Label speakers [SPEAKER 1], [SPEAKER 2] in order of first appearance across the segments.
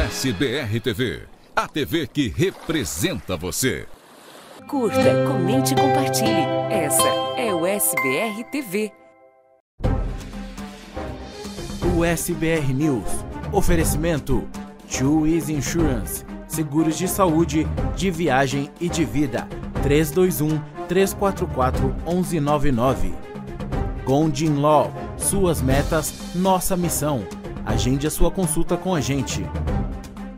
[SPEAKER 1] USBR TV, a TV que representa você.
[SPEAKER 2] Curta, comente e compartilhe. Essa é o SBR TV.
[SPEAKER 3] USBR News. Oferecimento: Easy Insurance. Seguros de saúde, de viagem e de vida. 321 344 1199. Gondin Law. Suas metas, nossa missão. Agende a sua consulta com a gente.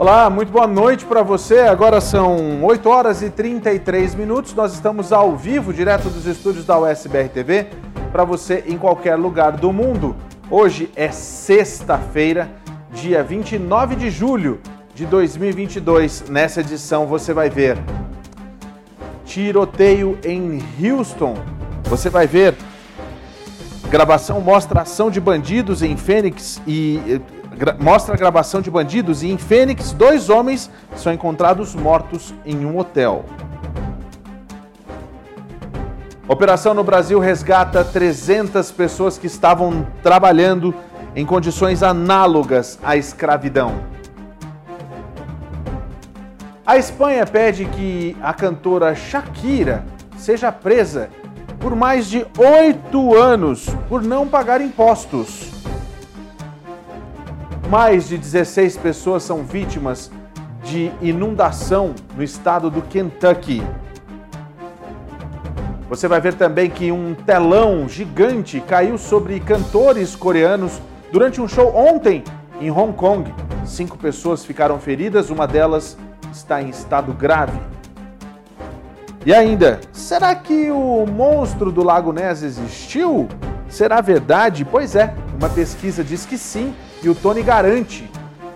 [SPEAKER 4] Olá, muito boa noite para você. Agora são 8 horas e 33 minutos. Nós estamos ao vivo, direto dos estúdios da USBR TV, para você em qualquer lugar do mundo. Hoje é sexta-feira, dia 29 de julho de 2022. Nessa edição você vai ver tiroteio em Houston. Você vai ver gravação mostra ação de bandidos em Fênix e mostra a gravação de bandidos e em Fênix, dois homens são encontrados mortos em um hotel. Operação no Brasil resgata 300 pessoas que estavam trabalhando em condições análogas à escravidão. A Espanha pede que a cantora Shakira seja presa por mais de oito anos por não pagar impostos. Mais de 16 pessoas são vítimas de inundação no estado do Kentucky. Você vai ver também que um telão gigante caiu sobre cantores coreanos durante um show ontem em Hong Kong. Cinco pessoas ficaram feridas, uma delas está em estado grave. E ainda, será que o monstro do Lago Ness existiu? Será verdade? Pois é, uma pesquisa diz que sim, e o Tony garante.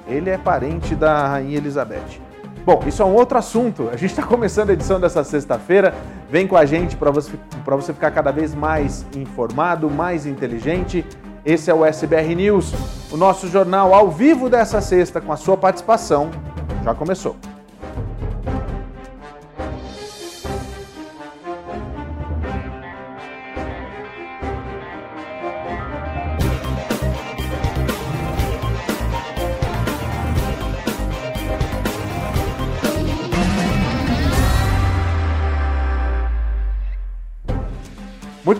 [SPEAKER 4] Ele é parente da Rainha Elizabeth. Bom, isso é um outro assunto. A gente está começando a edição dessa sexta-feira. Vem com a gente para você, você ficar cada vez mais informado, mais inteligente. Esse é o SBR News, o nosso jornal ao vivo dessa sexta, com a sua participação. Já começou.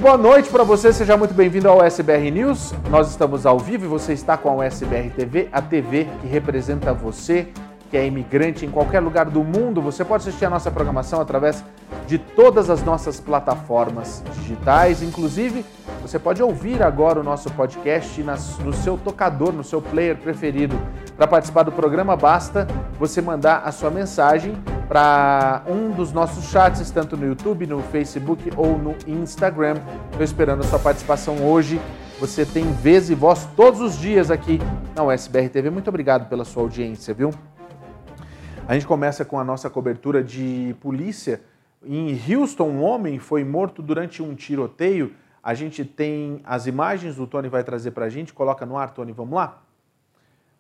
[SPEAKER 4] Boa noite para você, seja muito bem-vindo ao SBR News. Nós estamos ao vivo e você está com a SBR TV, a TV que representa você, que é imigrante em qualquer lugar do mundo. Você pode assistir a nossa programação através de todas as nossas plataformas digitais, inclusive você pode ouvir agora o nosso podcast no seu tocador, no seu player preferido. Para participar do programa, basta você mandar a sua mensagem para um dos nossos chats, tanto no YouTube, no Facebook ou no Instagram. Estou esperando a sua participação hoje. Você tem vez e voz todos os dias aqui na USBR TV. Muito obrigado pela sua audiência, viu? A gente começa com a nossa cobertura de polícia. Em Houston, um homem foi morto durante um tiroteio. A gente tem as imagens, o Tony vai trazer para a gente. Coloca no ar, Tony, vamos lá?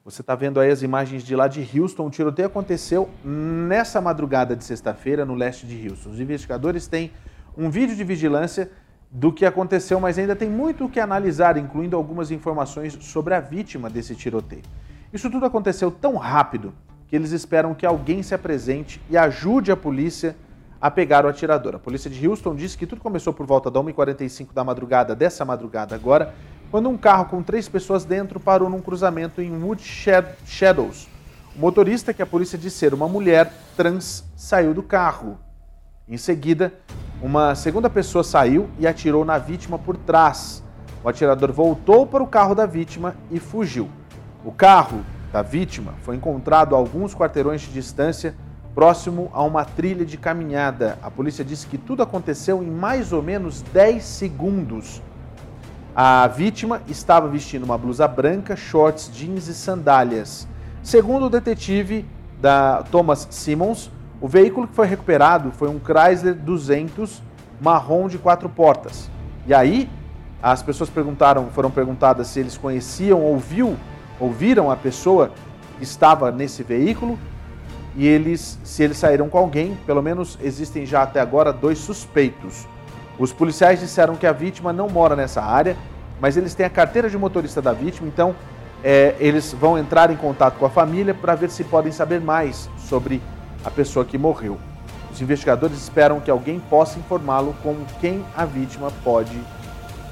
[SPEAKER 4] Você está vendo aí as imagens de lá de Houston. O tiroteio aconteceu nessa madrugada de sexta-feira no leste de Houston. Os investigadores têm um vídeo de vigilância do que aconteceu, mas ainda tem muito o que analisar, incluindo algumas informações sobre a vítima desse tiroteio. Isso tudo aconteceu tão rápido que eles esperam que alguém se apresente e ajude a polícia a pegar o atirador. A polícia de Houston disse que tudo começou por volta da 1h45 da madrugada, dessa madrugada agora, quando um carro com três pessoas dentro parou num cruzamento em Wood Shadows. O motorista, que a polícia disse ser uma mulher trans, saiu do carro. Em seguida, uma segunda pessoa saiu e atirou na vítima por trás. O atirador voltou para o carro da vítima e fugiu. O carro da vítima foi encontrado a alguns quarteirões de distância, próximo a uma trilha de caminhada. A polícia disse que tudo aconteceu em mais ou menos 10 segundos. A vítima estava vestindo uma blusa branca, shorts, jeans e sandálias. Segundo o detetive da Thomas Simmons, o veículo que foi recuperado foi um Chrysler 200 marrom de quatro portas. E aí, as pessoas perguntaram, foram perguntadas se eles conheciam, ouviu, ouviram a pessoa que estava nesse veículo e eles, se eles saíram com alguém, pelo menos existem já até agora dois suspeitos. Os policiais disseram que a vítima não mora nessa área, mas eles têm a carteira de motorista da vítima, então é, eles vão entrar em contato com a família para ver se podem saber mais sobre a pessoa que morreu. Os investigadores esperam que alguém possa informá-lo com quem a vítima pode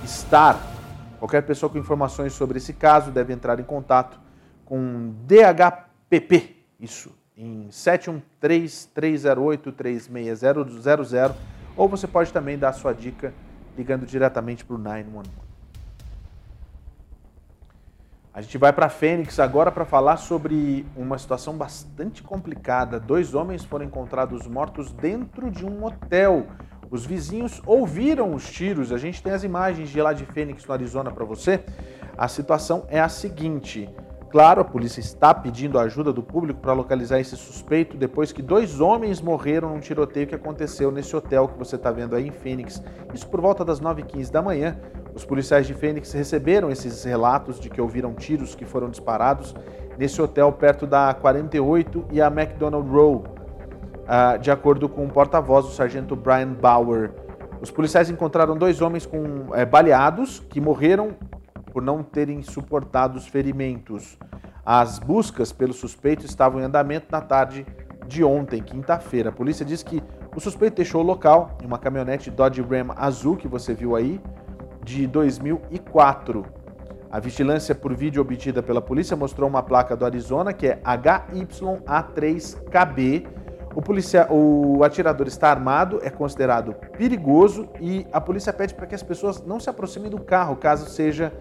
[SPEAKER 4] estar. Qualquer pessoa com informações sobre esse caso deve entrar em contato com DHPP, isso, em 713-308-36000, ou você pode também dar sua dica ligando diretamente para o 911. A gente vai para Fênix agora para falar sobre uma situação bastante complicada. Dois homens foram encontrados mortos dentro de um hotel. Os vizinhos ouviram os tiros. A gente tem as imagens de lá de Fênix, no Arizona, para você. A situação é a seguinte: Claro, a polícia está pedindo a ajuda do público para localizar esse suspeito depois que dois homens morreram num tiroteio que aconteceu nesse hotel que você está vendo aí em Phoenix. Isso por volta das 9h15 da manhã. Os policiais de Phoenix receberam esses relatos de que ouviram tiros que foram disparados nesse hotel perto da 48 e a McDonald Row, ah, de acordo com o porta-voz, o sargento Brian Bauer. Os policiais encontraram dois homens com é, baleados que morreram por não terem suportado os ferimentos. As buscas pelo suspeito estavam em andamento na tarde de ontem, quinta-feira. A polícia diz que o suspeito deixou o local em uma caminhonete Dodge Ram azul que você viu aí, de 2004. A vigilância por vídeo obtida pela polícia mostrou uma placa do Arizona que é HYA3KB. O, policia, o atirador está armado, é considerado perigoso e a polícia pede para que as pessoas não se aproximem do carro caso seja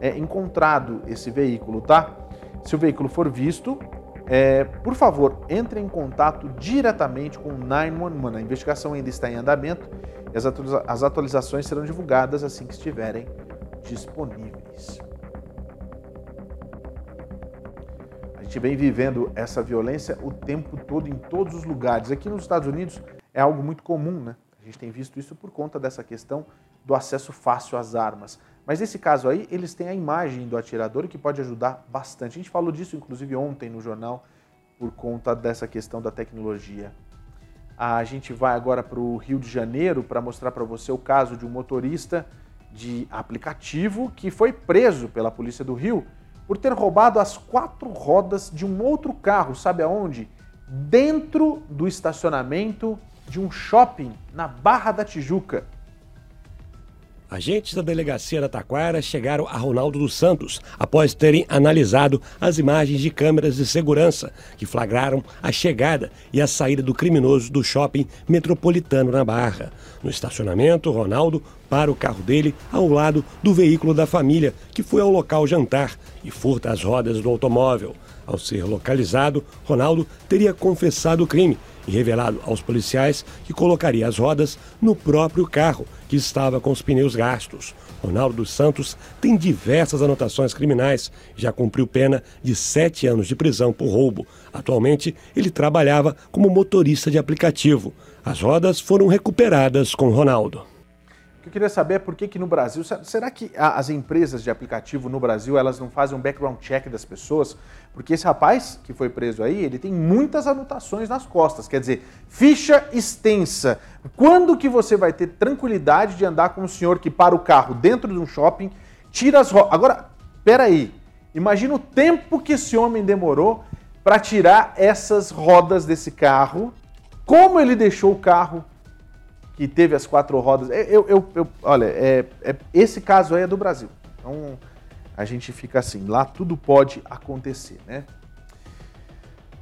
[SPEAKER 4] é, encontrado esse veículo, tá? Se o veículo for visto, é, por favor, entre em contato diretamente com o 911. A investigação ainda está em andamento e as atualizações serão divulgadas assim que estiverem disponíveis. Gente vem vivendo essa violência o tempo todo, em todos os lugares. Aqui nos Estados Unidos é algo muito comum, né? A gente tem visto isso por conta dessa questão do acesso fácil às armas. Mas nesse caso aí, eles têm a imagem do atirador que pode ajudar bastante. A gente falou disso, inclusive, ontem no jornal, por conta dessa questão da tecnologia. A gente vai agora para o Rio de Janeiro para mostrar para você o caso de um motorista de aplicativo que foi preso pela Polícia do Rio por ter roubado as quatro rodas de um outro carro, sabe aonde? Dentro do estacionamento de um shopping na Barra da Tijuca.
[SPEAKER 5] Agentes da delegacia da Taquara chegaram a Ronaldo dos Santos após terem analisado as imagens de câmeras de segurança que flagraram a chegada e a saída do criminoso do shopping metropolitano na Barra. No estacionamento, Ronaldo para o carro dele ao lado do veículo da família, que foi ao local jantar e furta as rodas do automóvel. Ao ser localizado, Ronaldo teria confessado o crime e revelado aos policiais que colocaria as rodas no próprio carro, que estava com os pneus gastos. Ronaldo dos Santos tem diversas anotações criminais, já cumpriu pena de sete anos de prisão por roubo. Atualmente, ele trabalhava como motorista de aplicativo. As rodas foram recuperadas com Ronaldo.
[SPEAKER 4] O que eu queria saber é por que, que no Brasil, será que as empresas de aplicativo no Brasil, elas não fazem um background check das pessoas? Porque esse rapaz que foi preso aí, ele tem muitas anotações nas costas, quer dizer, ficha extensa. Quando que você vai ter tranquilidade de andar com um senhor que para o carro dentro de um shopping, tira as rodas... Agora, peraí, imagina o tempo que esse homem demorou para tirar essas rodas desse carro, como ele deixou o carro que teve as quatro rodas. Eu, eu, eu olha, é, é, esse caso aí é do Brasil. Então a gente fica assim, lá tudo pode acontecer, né?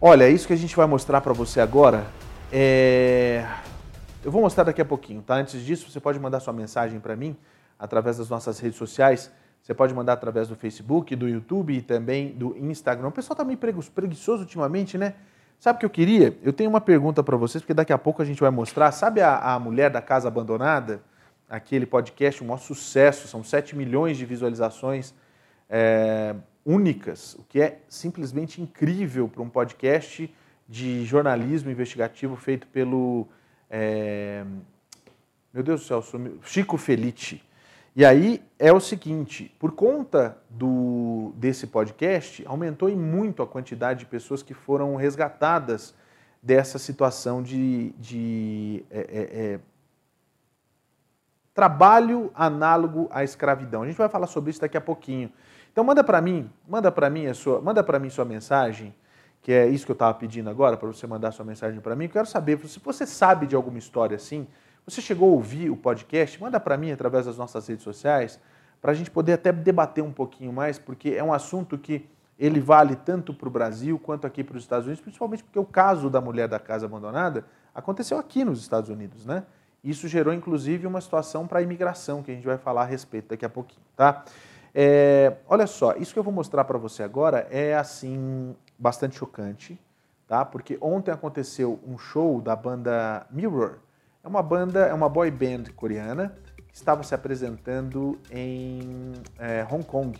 [SPEAKER 4] Olha, isso que a gente vai mostrar para você agora é... Eu vou mostrar daqui a pouquinho, tá? Antes disso, você pode mandar sua mensagem para mim através das nossas redes sociais. Você pode mandar através do Facebook, do YouTube e também do Instagram. O pessoal tá meio preguiçoso ultimamente, né? Sabe o que eu queria? Eu tenho uma pergunta para vocês, porque daqui a pouco a gente vai mostrar. Sabe a, a Mulher da Casa Abandonada? Aquele podcast, um maior sucesso, são 7 milhões de visualizações. É, únicas, o que é simplesmente incrível para um podcast de jornalismo investigativo feito pelo. É, meu Deus do céu, Chico Felice. E aí é o seguinte: por conta do, desse podcast, aumentou muito a quantidade de pessoas que foram resgatadas dessa situação de, de é, é, é trabalho análogo à escravidão. A gente vai falar sobre isso daqui a pouquinho. Então manda para mim, manda para mim a sua, manda para mim sua mensagem, que é isso que eu estava pedindo agora para você mandar sua mensagem para mim. Eu quero saber se você sabe de alguma história assim, você chegou a ouvir o podcast, manda para mim através das nossas redes sociais, para a gente poder até debater um pouquinho mais, porque é um assunto que ele vale tanto para o Brasil quanto aqui para os Estados Unidos, principalmente porque o caso da mulher da casa abandonada aconteceu aqui nos Estados Unidos, né? Isso gerou, inclusive, uma situação para a imigração, que a gente vai falar a respeito daqui a pouquinho, tá? É, olha só, isso que eu vou mostrar para você agora é, assim, bastante chocante, tá? Porque ontem aconteceu um show da banda Mirror. É uma banda, é uma boy band coreana que estava se apresentando em é, Hong Kong.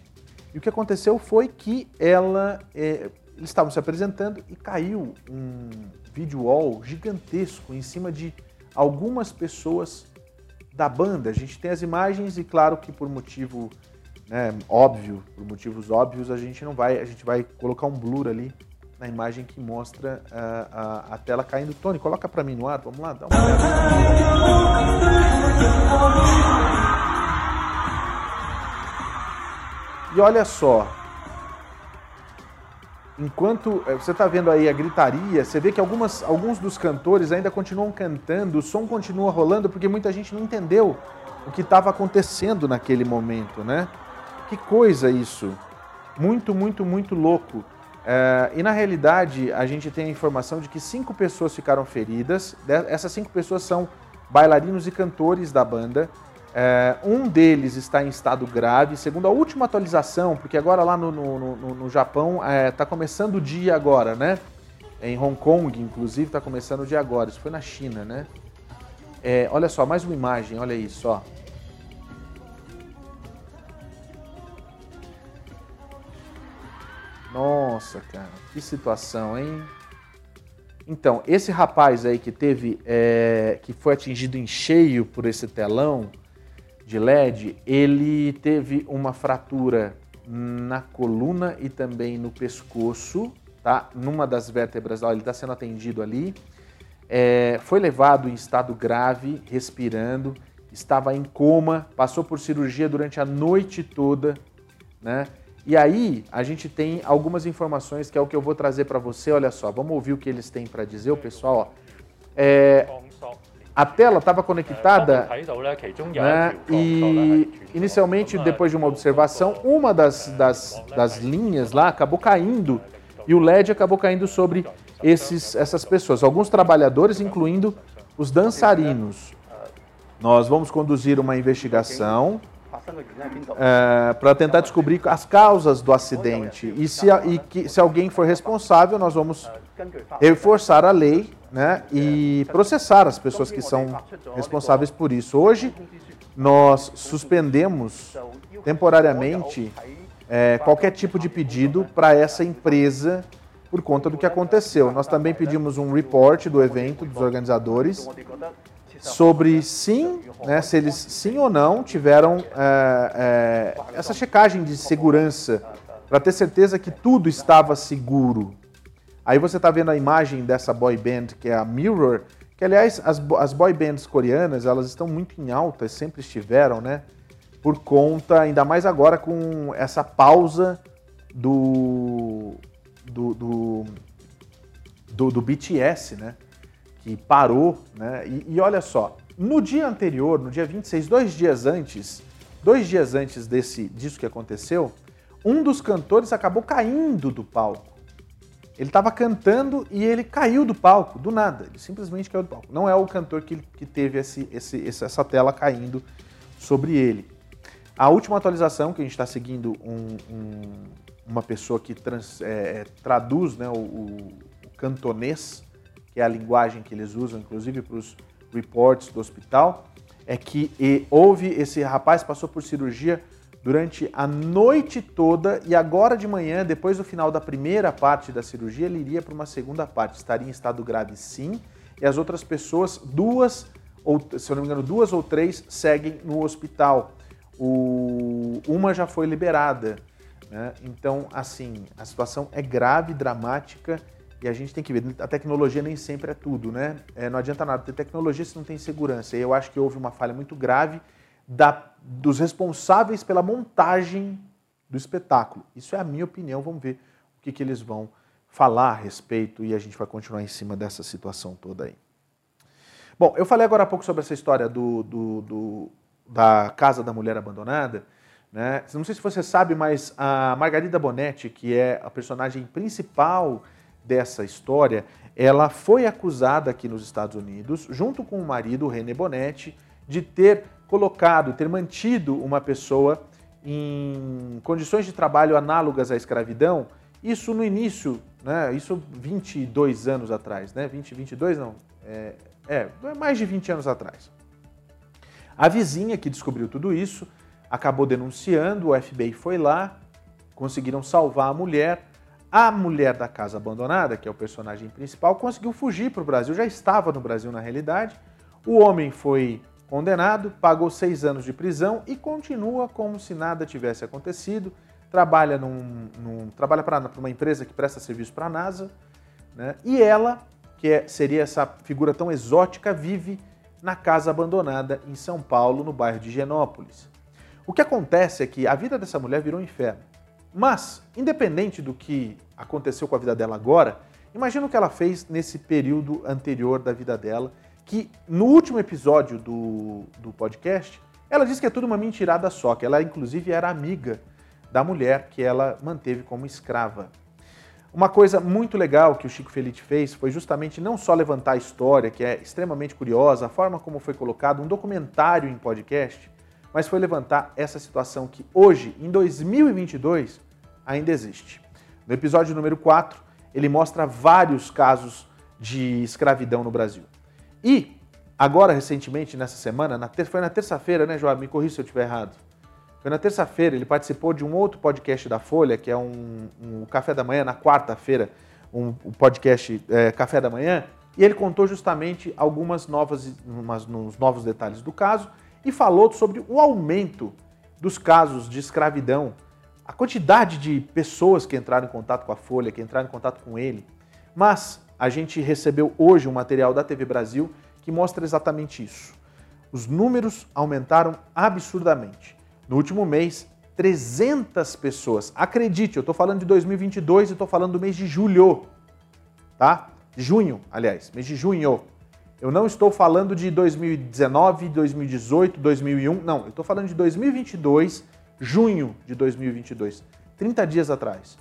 [SPEAKER 4] E o que aconteceu foi que ela, é, eles estavam se apresentando e caiu um video wall gigantesco em cima de algumas pessoas da banda. A gente tem as imagens e claro que por motivo né, óbvio, por motivos óbvios, a gente não vai, a gente vai colocar um blur ali na imagem que mostra a, a, a tela caindo. Tony, coloca para mim no ar, vamos lá, dá uma. E olha só, enquanto eh, você está vendo aí a gritaria, você vê que algumas, alguns dos cantores ainda continuam cantando, o som continua rolando porque muita gente não entendeu o que estava acontecendo naquele momento, né? Que coisa isso! Muito, muito, muito louco. É, e na realidade, a gente tem a informação de que cinco pessoas ficaram feridas. Essas cinco pessoas são bailarinos e cantores da banda. É, um deles está em estado grave, segundo a última atualização, porque agora lá no, no, no, no Japão está tá começando o dia agora, né? Em Hong Kong, inclusive, está começando o dia agora. Isso foi na China, né? Olha só, mais uma imagem, olha isso, ó. Nossa, cara, que situação, hein? Então, esse rapaz aí que teve, é, que foi atingido em cheio por esse telão, de LED, ele teve uma fratura na coluna e também no pescoço, tá? Numa das vértebras, ó, ele está sendo atendido ali. É, foi levado em estado grave, respirando, estava em coma, passou por cirurgia durante a noite toda, né? E aí a gente tem algumas informações que é o que eu vou trazer para você. Olha só, vamos ouvir o que eles têm para dizer, o pessoal. É, a tela estava conectada né, e inicialmente, depois de uma observação, uma das, das, das linhas lá acabou caindo e o LED acabou caindo sobre esses, essas pessoas, alguns trabalhadores, incluindo os dançarinos. Nós vamos conduzir uma investigação é, para tentar descobrir as causas do acidente. E se, e que, se alguém for responsável, nós vamos reforçar a lei né, e processar as pessoas que são responsáveis por isso. Hoje, nós suspendemos temporariamente é, qualquer tipo de pedido para essa empresa por conta do que aconteceu. Nós também pedimos um report do evento dos organizadores sobre sim, né, se eles sim ou não tiveram é, é, essa checagem de segurança para ter certeza que tudo estava seguro. Aí você está vendo a imagem dessa boy band que é a Mirror, que aliás as, as boy bands coreanas elas estão muito em alta, sempre estiveram, né? Por conta, ainda mais agora com essa pausa do do, do, do, do BTS, né? Que parou, né? E, e olha só, no dia anterior, no dia 26, dois dias antes, dois dias antes desse disso que aconteceu, um dos cantores acabou caindo do palco. Ele estava cantando e ele caiu do palco, do nada. Ele simplesmente caiu do palco. Não é o cantor que, que teve esse, esse, essa tela caindo sobre ele. A última atualização, que a gente está seguindo um, um, uma pessoa que trans, é, é traduz né, o, o, cantonês, é a linguagem que eles usam, inclusive para os reports do hospital, é que houve esse rapaz passou por cirurgia durante a noite toda e agora de manhã, depois do final da primeira parte da cirurgia, ele iria para uma segunda parte. Estaria em estado grave sim, e as outras pessoas, duas ou se eu não me engano, duas ou três seguem no hospital. O, uma já foi liberada. Né? Então, assim, a situação é grave, dramática e a gente tem que ver. A tecnologia nem sempre é tudo, né? É, não adianta nada ter tecnologia se não tem segurança. E eu acho que houve uma falha muito grave da, dos responsáveis pela montagem do espetáculo. Isso é a minha opinião. Vamos ver o que, que eles vão falar a respeito e a gente vai continuar em cima dessa situação toda aí. Bom, eu falei agora há pouco sobre essa história do, do, do da Casa da Mulher Abandonada. Né? Não sei se você sabe, mas a Margarida Bonetti, que é a personagem principal dessa história, ela foi acusada aqui nos Estados Unidos, junto com o marido, René Bonetti, de ter colocado, ter mantido uma pessoa em condições de trabalho análogas à escravidão, isso no início, né, isso 22 anos atrás, né, 20, 22 não, é, é, mais de 20 anos atrás. A vizinha que descobriu tudo isso acabou denunciando, o FBI foi lá, conseguiram salvar a mulher. A mulher da casa abandonada, que é o personagem principal, conseguiu fugir para o Brasil, já estava no Brasil na realidade. O homem foi condenado, pagou seis anos de prisão e continua como se nada tivesse acontecido. Trabalha, num, num trabalha para uma empresa que presta serviço para a NASA, né? e ela que é, seria essa figura tão exótica, vive na casa abandonada em São Paulo, no bairro de Genópolis. O que acontece é que a vida dessa mulher virou um inferno. Mas, independente do que aconteceu com a vida dela agora, imagina o que ela fez nesse período anterior da vida dela, que no último episódio do, do podcast, ela disse que é tudo uma mentirada só, que ela inclusive era amiga da mulher que ela manteve como escrava. Uma coisa muito legal que o Chico Felite fez foi justamente não só levantar a história, que é extremamente curiosa, a forma como foi colocado, um documentário em podcast, mas foi levantar essa situação que hoje, em 2022, ainda existe. No episódio número 4, ele mostra vários casos de escravidão no Brasil. E, agora, recentemente, nessa semana, na ter... foi na terça-feira, né, João? Me corrija se eu estiver errado. Foi na terça-feira, ele participou de um outro podcast da Folha, que é um, um Café da Manhã, na quarta-feira, um, um, podcast é, Café da Manhã, e ele contou justamente algumas novas, umas, nos novos detalhes do caso e falou sobre o aumento dos casos de escravidão, a quantidade de pessoas que entraram em contato com a Folha, que entraram em contato com ele. Mas a gente recebeu hoje um material da TV Brasil que mostra exatamente isso. Os números aumentaram absurdamente. No último mês, 300 pessoas. Acredite, eu estou falando de 2022 e estou falando do mês de julho, tá? Junho, aliás, mês de junho. Eu não estou falando de 2019, 2018, 2001, não. Eu estou falando de 2022, junho de 2022, 30 dias atrás.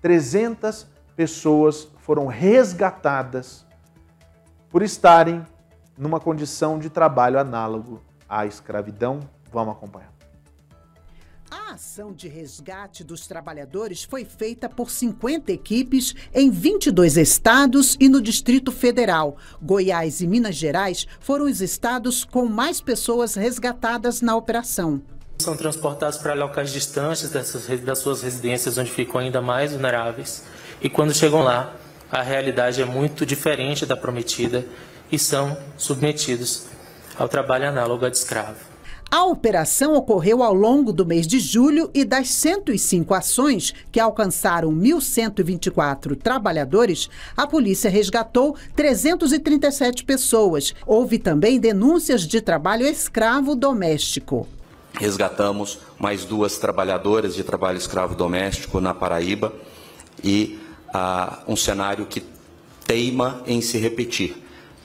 [SPEAKER 4] 300 pessoas foram resgatadas por estarem numa condição de trabalho análogo à escravidão. Vamos acompanhar.
[SPEAKER 6] Ação de resgate dos trabalhadores foi feita por 50 equipes em 22 estados e no Distrito Federal. Goiás e Minas Gerais foram os estados com mais pessoas resgatadas na operação.
[SPEAKER 7] São transportados para locais distantes das suas residências, onde ficam ainda mais vulneráveis. E quando chegam lá, a realidade é muito diferente da prometida e são submetidos ao trabalho análogo a de escravo.
[SPEAKER 6] A operação ocorreu ao longo do mês de julho e das 105 ações que alcançaram 1.124 trabalhadores, a polícia resgatou 337 pessoas. Houve também denúncias de trabalho escravo doméstico.
[SPEAKER 8] Resgatamos mais duas trabalhadoras de trabalho escravo doméstico na Paraíba e ah, um cenário que teima em se repetir,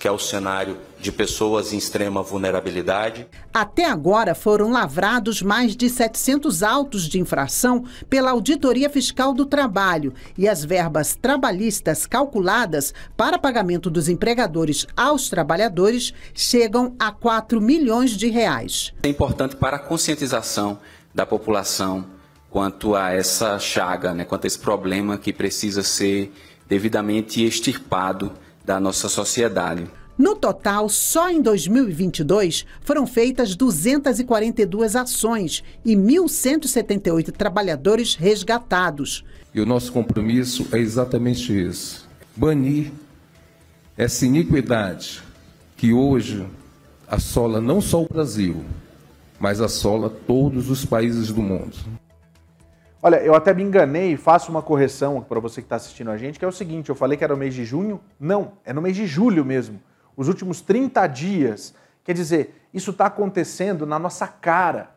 [SPEAKER 8] que é o cenário de pessoas em extrema vulnerabilidade.
[SPEAKER 6] Até agora foram lavrados mais de 700 autos de infração pela Auditoria Fiscal do Trabalho e as verbas trabalhistas calculadas para pagamento dos empregadores aos trabalhadores chegam a 4 milhões de reais.
[SPEAKER 8] É importante para a conscientização da população quanto a essa chaga, né, quanto a esse problema que precisa ser devidamente extirpado da nossa sociedade.
[SPEAKER 6] No total, só em 2022 foram feitas 242 ações e 1.178 trabalhadores resgatados.
[SPEAKER 9] E o nosso compromisso é exatamente isso: banir essa iniquidade que hoje assola não só o Brasil, mas assola todos os países do mundo.
[SPEAKER 4] Olha, eu até me enganei e faço uma correção para você que está assistindo a gente, que é o seguinte: eu falei que era o mês de junho. Não, é no mês de julho mesmo. Os últimos 30 dias. Quer dizer, isso está acontecendo na nossa cara.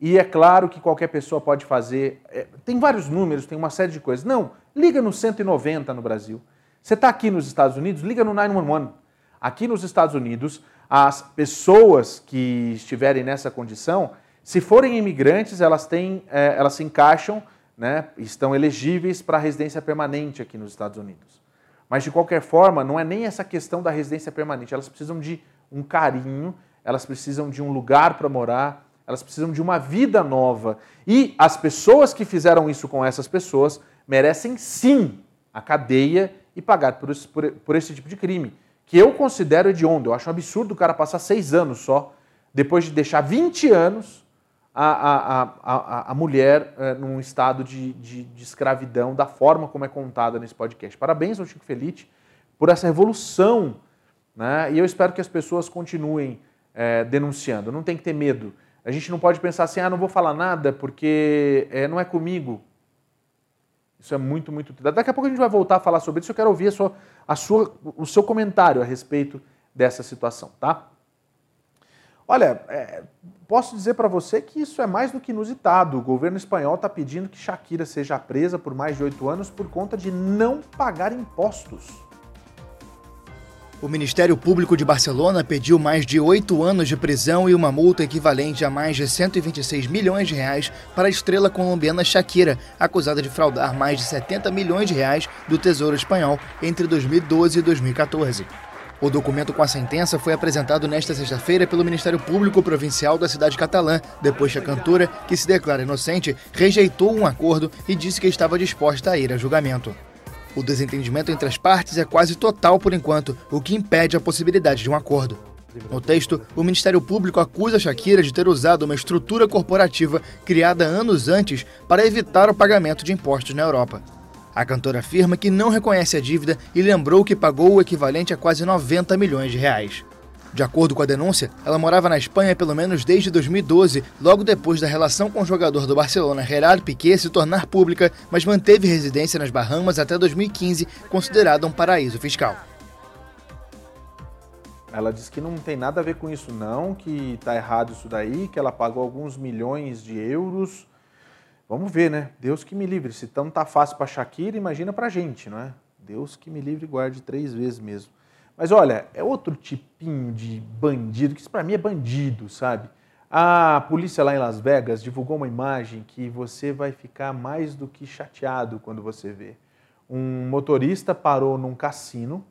[SPEAKER 4] E é claro que qualquer pessoa pode fazer. É, tem vários números, tem uma série de coisas. Não, liga no 190 no Brasil. Você está aqui nos Estados Unidos, liga no 911. Aqui nos Estados Unidos, as pessoas que estiverem nessa condição, se forem imigrantes, elas têm, é, elas se encaixam, né, estão elegíveis para residência permanente aqui nos Estados Unidos. Mas de qualquer forma, não é nem essa questão da residência permanente. Elas precisam de um carinho, elas precisam de um lugar para morar, elas precisam de uma vida nova. E as pessoas que fizeram isso com essas pessoas merecem sim a cadeia e pagar por esse, por, por esse tipo de crime. Que eu considero hediondo. Eu acho um absurdo o cara passar seis anos só, depois de deixar 20 anos a, a, a, a, mulher é, num estado de, de, de, escravidão, da forma como é contada nesse podcast. Parabéns ao Chico Felite por essa revolução. Né? E eu espero que as pessoas continuem é, denunciando. Não tem que ter medo. A gente não pode pensar assim, ah, não vou falar nada porque é, não é comigo. Isso é muito, muito. Daqui a pouco a gente vai voltar a falar sobre isso. Eu quero ouvir a sua, a sua, o seu comentário a respeito dessa situação, tá? Olha, é, posso dizer para você que isso é mais do que inusitado. O governo espanhol está pedindo que Shakira seja presa por mais de oito anos por conta de não pagar impostos.
[SPEAKER 10] O Ministério Público de Barcelona pediu mais de oito anos de prisão e uma multa equivalente a mais de 126 milhões de reais para a estrela colombiana Shakira, acusada de fraudar mais de 70 milhões de reais do Tesouro Espanhol entre 2012 e 2014. O documento com a sentença foi apresentado nesta sexta-feira pelo Ministério Público Provincial da cidade catalã, depois que a cantora, que se declara inocente, rejeitou um acordo e disse que estava disposta a ir a julgamento. O desentendimento entre as partes é quase total por enquanto, o que impede a possibilidade de um acordo. No texto, o Ministério Público acusa Shakira de ter usado uma estrutura corporativa criada anos antes para evitar o pagamento de impostos na Europa. A cantora afirma que não reconhece a dívida e lembrou que pagou o equivalente a quase 90 milhões de reais. De acordo com a denúncia, ela morava na Espanha pelo menos desde 2012, logo depois da relação com o jogador do Barcelona Gerard Piqué se tornar pública, mas manteve residência nas Bahamas até 2015, considerada um paraíso fiscal.
[SPEAKER 4] Ela diz que não tem nada a ver com isso não, que está errado isso daí, que ela pagou alguns milhões de euros. Vamos ver, né? Deus que me livre. Se tão tá fácil para Shakira, imagina para gente, não é? Deus que me livre e guarde três vezes mesmo. Mas olha, é outro tipinho de bandido, que isso para mim é bandido, sabe? A polícia lá em Las Vegas divulgou uma imagem que você vai ficar mais do que chateado quando você vê. Um motorista parou num cassino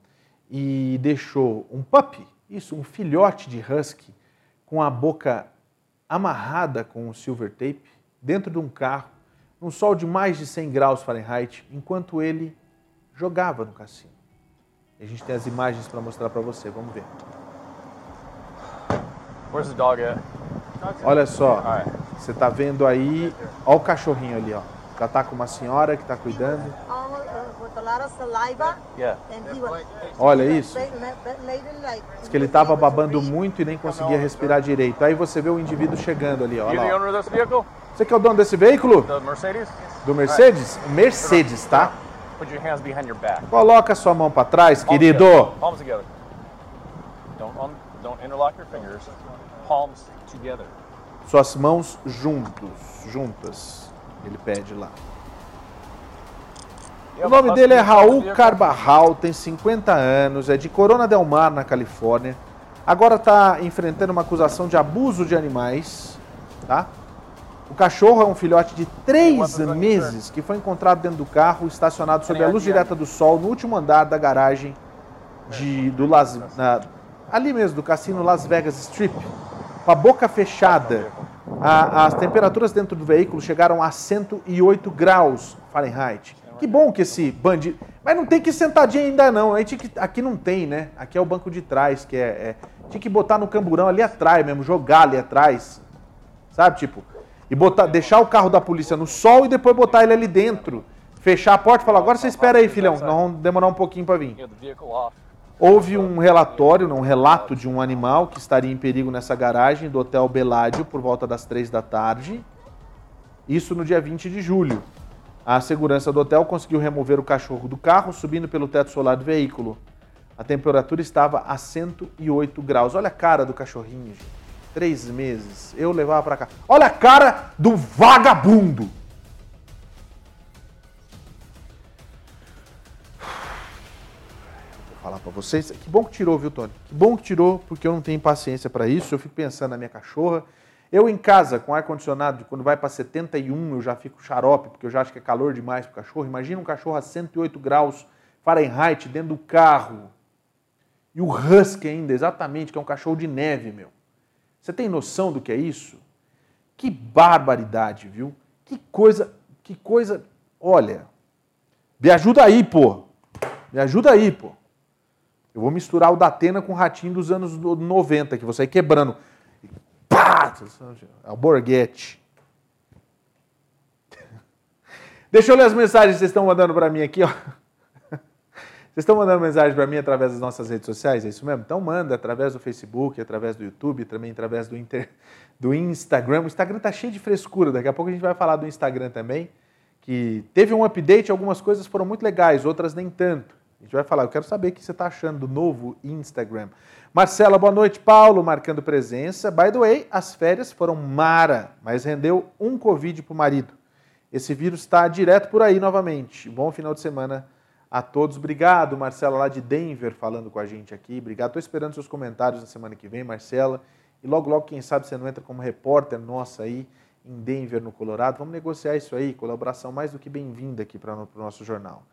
[SPEAKER 4] e deixou um puppy, isso, um filhote de husky, com a boca amarrada com silver tape, dentro de um carro, num sol de mais de 100 graus Fahrenheit, enquanto ele jogava no cassino. A gente tem as imagens para mostrar para você. Vamos ver.
[SPEAKER 11] Where's the dog at?
[SPEAKER 4] Olha só, você está vendo aí, olha o cachorrinho ali, ó. Já tá com uma senhora que está cuidando. Olha isso. Diz que ele estava babando muito e nem conseguia respirar direito. Aí você vê o indivíduo chegando ali, ó. Olha lá. Você que é o dono desse veículo? Do Mercedes? Mercedes, tá?
[SPEAKER 11] Put your hands behind your back.
[SPEAKER 4] Coloca sua mão para trás, querido.
[SPEAKER 11] Together. Palms together. Don't, don't interlock your fingers. Palms together.
[SPEAKER 4] Suas mãos juntos, juntas. Ele pede lá. O nome dele é Raul Carbarral, tem 50 anos, é de Corona del Mar, na Califórnia. Agora está enfrentando uma acusação de abuso de animais, tá? O cachorro é um filhote de três meses que foi encontrado dentro do carro, estacionado sob a luz direta do sol, no último andar da garagem de, do Las, na, ali mesmo, do cassino Las Vegas Strip, com a boca fechada. A, as temperaturas dentro do veículo chegaram a 108 graus Fahrenheit. Que bom que esse bandido. Mas não tem que ir sentadinho ainda não. Tinha que, aqui não tem, né? Aqui é o banco de trás, que é, é. Tinha que botar no camburão ali atrás mesmo, jogar ali atrás. Sabe, tipo. E botar, deixar o carro da polícia no sol e depois botar ele ali dentro. Fechar a porta e falar, agora você espera aí, filhão. Nós vamos demorar um pouquinho para vir. Houve um relatório, um relato de um animal que estaria em perigo nessa garagem do Hotel Beládio por volta das três da tarde. Isso no dia 20 de julho. A segurança do hotel conseguiu remover o cachorro do carro, subindo pelo teto solar do veículo. A temperatura estava a 108 graus. Olha a cara do cachorrinho, gente. Três meses. Eu levava para cá. Olha a cara do vagabundo. Vou falar para vocês. Que bom que tirou, viu, Tony? Que bom que tirou, porque eu não tenho paciência para isso. Eu fico pensando na minha cachorra. Eu em casa, com ar-condicionado, quando vai para 71, eu já fico xarope, porque eu já acho que é calor demais para o cachorro. Imagina um cachorro a 108 graus Fahrenheit dentro do carro. E o Husky ainda, exatamente, que é um cachorro de neve, meu. Você tem noção do que é isso? Que barbaridade, viu? Que coisa, que coisa. Olha, me ajuda aí, pô. Me ajuda aí, pô. Eu vou misturar o da Atena com o ratinho dos anos 90, que você vai quebrando. Pá! É o Borghetti. Deixa eu ler as mensagens que vocês estão mandando para mim aqui, ó. Vocês estão mandando mensagem para mim através das nossas redes sociais, é isso mesmo? Então manda através do Facebook, através do YouTube, também através do, Inter... do Instagram. O Instagram tá cheio de frescura, daqui a pouco a gente vai falar do Instagram também, que teve um update, algumas coisas foram muito legais, outras nem tanto. A gente vai falar, eu quero saber o que você está achando do novo Instagram. Marcela, boa noite. Paulo, marcando presença. By the way, as férias foram mara, mas rendeu um Covid para o marido. Esse vírus está direto por aí novamente. Bom final de semana a todos. Obrigado, Marcela, lá de Denver, falando com a gente aqui. Obrigado. Estou esperando seus comentários na semana que vem, Marcela. E logo, logo, quem sabe você não entra como repórter nossa aí em Denver, no Colorado. Vamos negociar isso aí. Colaboração mais do que bem-vinda aqui para o nosso jornal.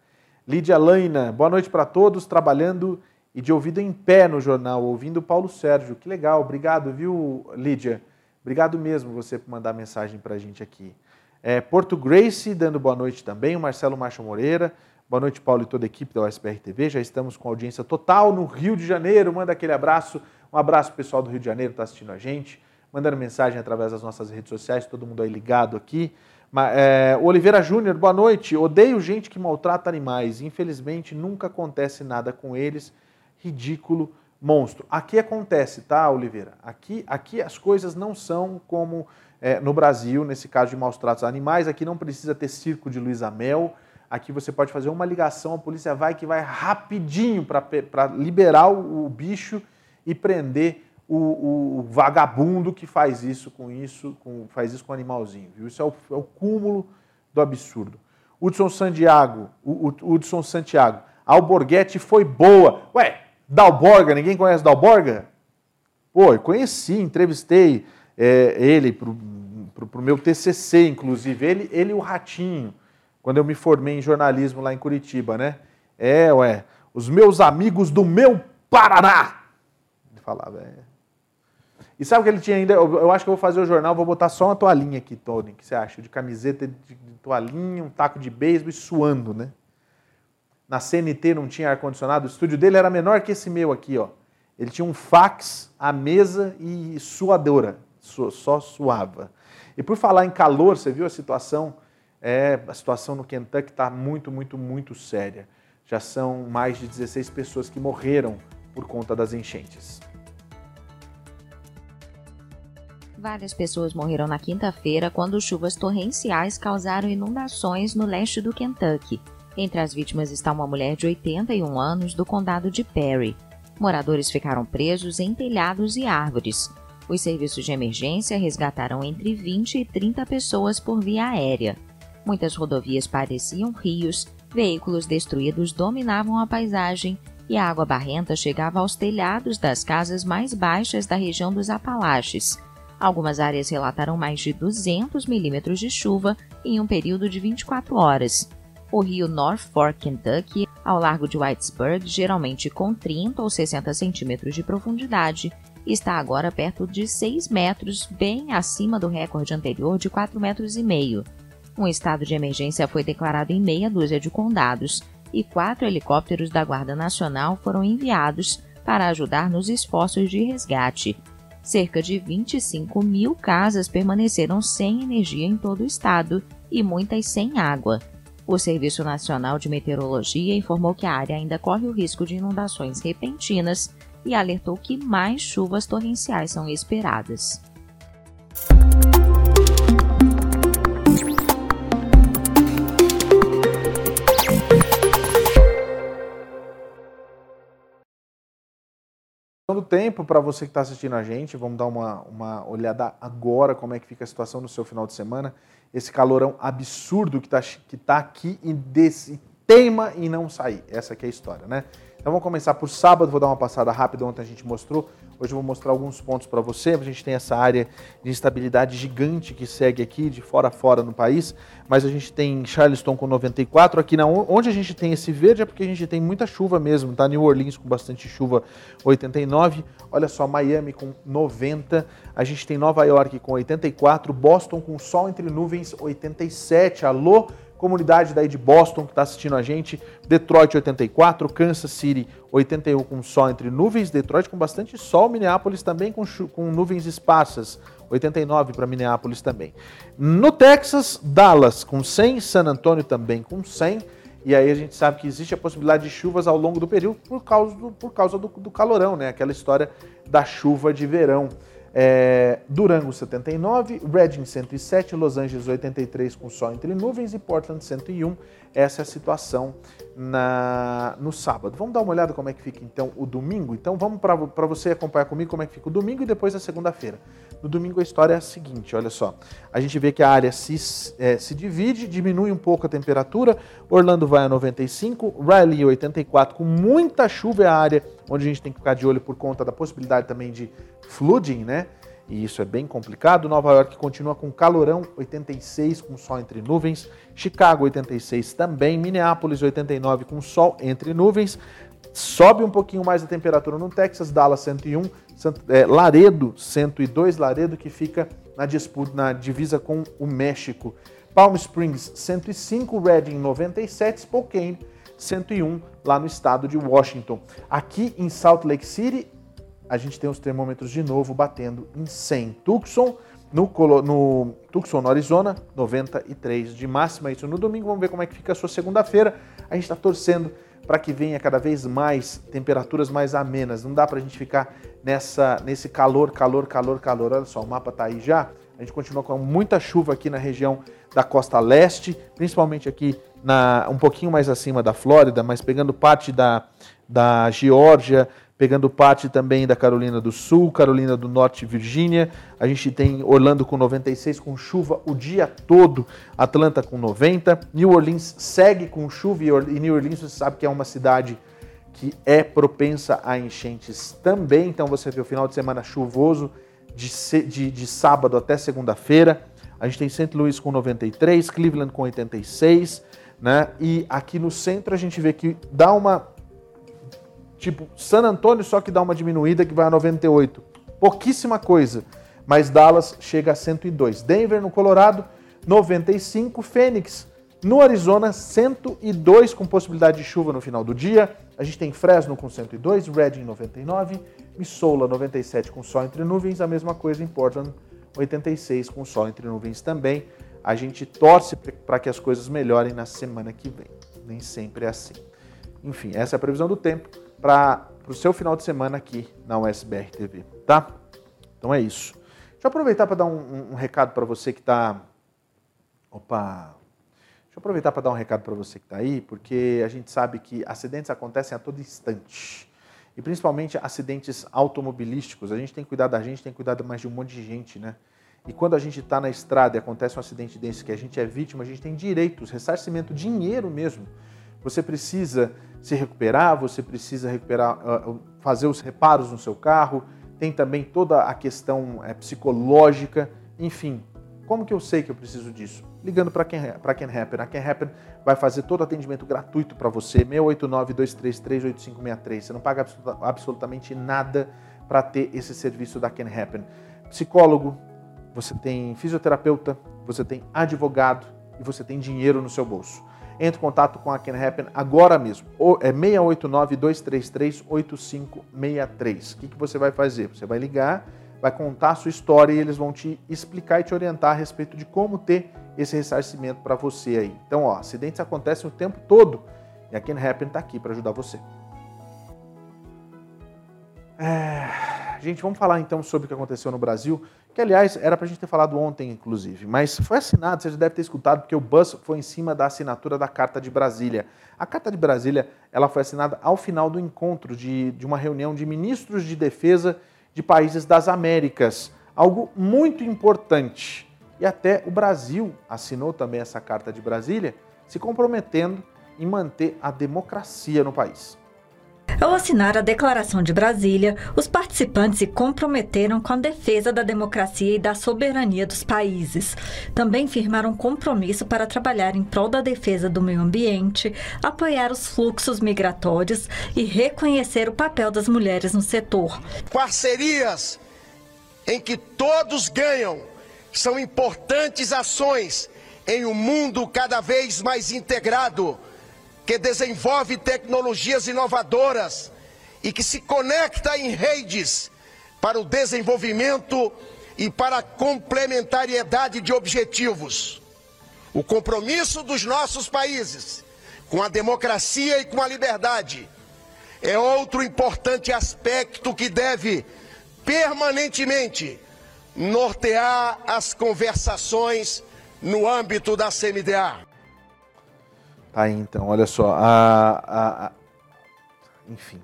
[SPEAKER 4] Lídia Laina, boa noite para todos. Trabalhando e de ouvido em pé no jornal, ouvindo Paulo Sérgio. Que legal, obrigado, viu, Lídia? Obrigado mesmo você por mandar mensagem para a gente aqui. É, Porto Grace dando boa noite também, o Marcelo Marcha Moreira. Boa noite, Paulo e toda a equipe da USPR TV. Já estamos com audiência total no Rio de Janeiro. Manda aquele abraço. Um abraço pessoal do Rio de Janeiro está assistindo a gente. Mandando mensagem através das nossas redes sociais, todo mundo aí ligado aqui. É, Oliveira Júnior, boa noite. Odeio gente que maltrata animais. Infelizmente, nunca acontece nada com eles ridículo, monstro. Aqui acontece, tá, Oliveira? Aqui, aqui as coisas não são como é, no Brasil, nesse caso de maus tratos a animais. Aqui não precisa ter circo de Luiz Amel. Aqui você pode fazer uma ligação, a polícia vai que vai rapidinho para liberar o, o, bicho e prender o, o, vagabundo que faz isso com isso, com, faz isso com animalzinho. Viu? Isso é o, é o cúmulo do absurdo. Hudson Santiago, Hudson Santiago, Alborguete foi boa. Ué, Dalborga, ninguém conhece Dalborga? Pô, eu conheci, entrevistei é, ele para o meu TCC, inclusive, ele, ele e o Ratinho, quando eu me formei em jornalismo lá em Curitiba, né? É, ué, os meus amigos do meu Paraná. Ele falava, é. E sabe o que ele tinha ainda? Eu, eu, acho que eu vou fazer o jornal, vou botar só uma toalhinha aqui, Tony. O que você acha? De camiseta, de, de toalhinha, um taco de beisebol e suando, né? na CNT não tinha ar-condicionado, o estúdio dele era menor que esse meu aqui, ó. Ele tinha um fax, a mesa e suadora, só suava. E por falar em calor, você viu a situação? É, a situação no Kentucky está muito, muito, muito séria. Já são mais de 16 pessoas que morreram por conta das enchentes.
[SPEAKER 12] Várias pessoas morreram na quinta-feira quando chuvas torrenciais causaram inundações no leste do Kentucky. Entre as vítimas está uma mulher de 81 anos do condado de Perry. Moradores ficaram presos em telhados e árvores. Os serviços de emergência resgataram entre 20 e 30 pessoas por via aérea. Muitas rodovias pareciam rios, veículos destruídos dominavam a paisagem e a água barrenta chegava aos telhados das casas mais baixas da região dos Apalaches. Algumas áreas relataram mais de 200 milímetros de chuva em um período de 24 horas. O rio North Fork, Kentucky, ao largo de Whitesburg, geralmente com 30 ou 60 centímetros de profundidade, está agora perto de 6 metros, bem acima do recorde anterior de 4 metros e meio. Um estado de emergência foi declarado em meia dúzia de condados, e quatro helicópteros da Guarda Nacional foram enviados para ajudar nos esforços de resgate. Cerca de 25 mil casas permaneceram sem energia em todo o estado e muitas sem água. O Serviço Nacional de Meteorologia informou que a área ainda corre o risco de inundações repentinas e alertou que mais chuvas torrenciais são esperadas.
[SPEAKER 4] Tempo para você que está assistindo a gente, vamos dar uma, uma olhada agora como é que fica a situação no seu final de semana. Esse calorão absurdo que está que tá aqui e desse teima em não sair. Essa aqui é a história, né? Então vamos começar por sábado, vou dar uma passada rápida, ontem a gente mostrou. Hoje eu vou mostrar alguns pontos para você. A gente tem essa área de instabilidade gigante que segue aqui, de fora a fora no país. Mas a gente tem Charleston com 94. Aqui na, onde a gente tem esse verde é porque a gente tem muita chuva mesmo, tá? New Orleans com bastante chuva, 89. Olha só, Miami com 90. A gente tem Nova York com 84. Boston com sol entre nuvens, 87. Alô? Comunidade daí de Boston que está assistindo a gente, Detroit 84, Kansas City 81 com sol entre nuvens, Detroit com bastante sol, Minneapolis também com, com nuvens esparsas, 89 para Minneapolis também. No Texas, Dallas com 100, San Antonio também com 100, e aí a gente sabe que existe a possibilidade de chuvas ao longo do período por causa do, por causa do, do calorão, né? Aquela história da chuva de verão. É, Durango 79, Reading 107, Los Angeles 83 com sol entre nuvens e Portland 101. Essa é a situação na, no sábado. Vamos dar uma olhada como é que fica então o domingo? Então vamos para você acompanhar comigo como é que fica o domingo e depois a segunda-feira. No domingo a história é a seguinte, olha só. A gente vê que a área se, é, se divide, diminui um pouco a temperatura. Orlando vai a 95, Riley 84, com muita chuva é a área onde a gente tem que ficar de olho por conta da possibilidade também de flooding, né? E isso é bem complicado. Nova York continua com calorão, 86 com sol entre nuvens. Chicago 86 também. Minneapolis 89 com sol entre nuvens. Sobe um pouquinho mais a temperatura no Texas, Dallas 101, é, Laredo 102, Laredo que fica na disputa na divisa com o México. Palm Springs 105, Redding 97, Spokane 101 lá no estado de Washington. Aqui em Salt Lake City a gente tem os termômetros de novo batendo em 100. Tucson, no, no Tucson, no Arizona, 93 de máxima. Isso no domingo. Vamos ver como é que fica a sua segunda-feira. A gente está torcendo para que venha cada vez mais temperaturas mais amenas. Não dá para a gente ficar nessa, nesse calor, calor, calor, calor. Olha só, o mapa está aí já. A gente continua com muita chuva aqui na região da costa leste, principalmente aqui na, um pouquinho mais acima da Flórida, mas pegando parte da, da Geórgia, pegando parte também da Carolina do Sul, Carolina do Norte e Virgínia. A gente tem Orlando com 96 com chuva o dia todo, Atlanta com 90. New Orleans segue com chuva e New Orleans você sabe que é uma cidade que é propensa a enchentes também. Então você vê o final de semana chuvoso de, de, de sábado até segunda-feira. A gente tem St. Louis com 93, Cleveland com 86, né? E aqui no centro a gente vê que dá uma Tipo, San Antônio só que dá uma diminuída que vai a 98. Pouquíssima coisa. Mas Dallas chega a 102. Denver no Colorado, 95. Phoenix no Arizona, 102 com possibilidade de chuva no final do dia. A gente tem Fresno com 102, Redding 99, Missoula 97 com sol entre nuvens, a mesma coisa em Portland 86 com sol entre nuvens também. A gente torce para que as coisas melhorem na semana que vem. Nem sempre é assim. Enfim, essa é a previsão do tempo para o seu final de semana aqui na USBR TV, tá? Então é isso. Deixa eu aproveitar para dar um, um, um recado para você que está. Opa! Deixa eu aproveitar para dar um recado para você que está aí, porque a gente sabe que acidentes acontecem a todo instante. E principalmente acidentes automobilísticos. A gente tem que cuidar da gente, tem que cuidar mais de um monte de gente, né? E quando a gente está na estrada e acontece um acidente desse que a gente é vítima, a gente tem direitos, ressarcimento, dinheiro mesmo. Você precisa se recuperar, você precisa recuperar, ah, ah, fazer os reparos no seu carro, tem também toda a questão é, psicológica, enfim. Como que eu sei que eu preciso disso? Ligando para quem para Happen. A Can Happen vai fazer todo atendimento gratuito para você, 689-233-8563. Você não paga absolutamente nada para ter esse serviço da Can Happen. Psicólogo, você tem fisioterapeuta, você tem advogado e você tem dinheiro no seu bolso. entre em contato com a Can Happen agora mesmo. É 689-233-8563. O que, que você vai fazer? Você vai ligar, vai contar a sua história e eles vão te explicar e te orientar a respeito de como ter esse ressarcimento para você aí. Então, ó, acidentes acontecem o tempo todo e a Can Happen está aqui para ajudar você. É... Gente, vamos falar então sobre o que aconteceu no Brasil, que aliás era para a gente ter falado ontem, inclusive, mas foi assinado, você já deve ter escutado, porque o bus foi em cima da assinatura da Carta de Brasília. A Carta de Brasília ela foi assinada ao final do encontro de, de uma reunião de ministros de defesa de países das Américas, algo muito importante. E até o Brasil assinou também essa Carta de Brasília, se comprometendo em manter a democracia no país.
[SPEAKER 13] Ao assinar a Declaração de Brasília, os participantes se comprometeram com a defesa da democracia e da soberania dos países. Também firmaram compromisso para trabalhar em prol da defesa do meio ambiente, apoiar os fluxos migratórios e reconhecer o papel das mulheres no setor.
[SPEAKER 14] Parcerias em que todos ganham são importantes ações em um mundo cada vez mais integrado que desenvolve tecnologias inovadoras e que se conecta em redes para o desenvolvimento e para a complementariedade de objetivos. O compromisso dos nossos países com a democracia e com a liberdade é outro importante aspecto que deve permanentemente nortear as conversações no âmbito da CMDA.
[SPEAKER 4] Aí então, olha só. A, a, a... Enfim,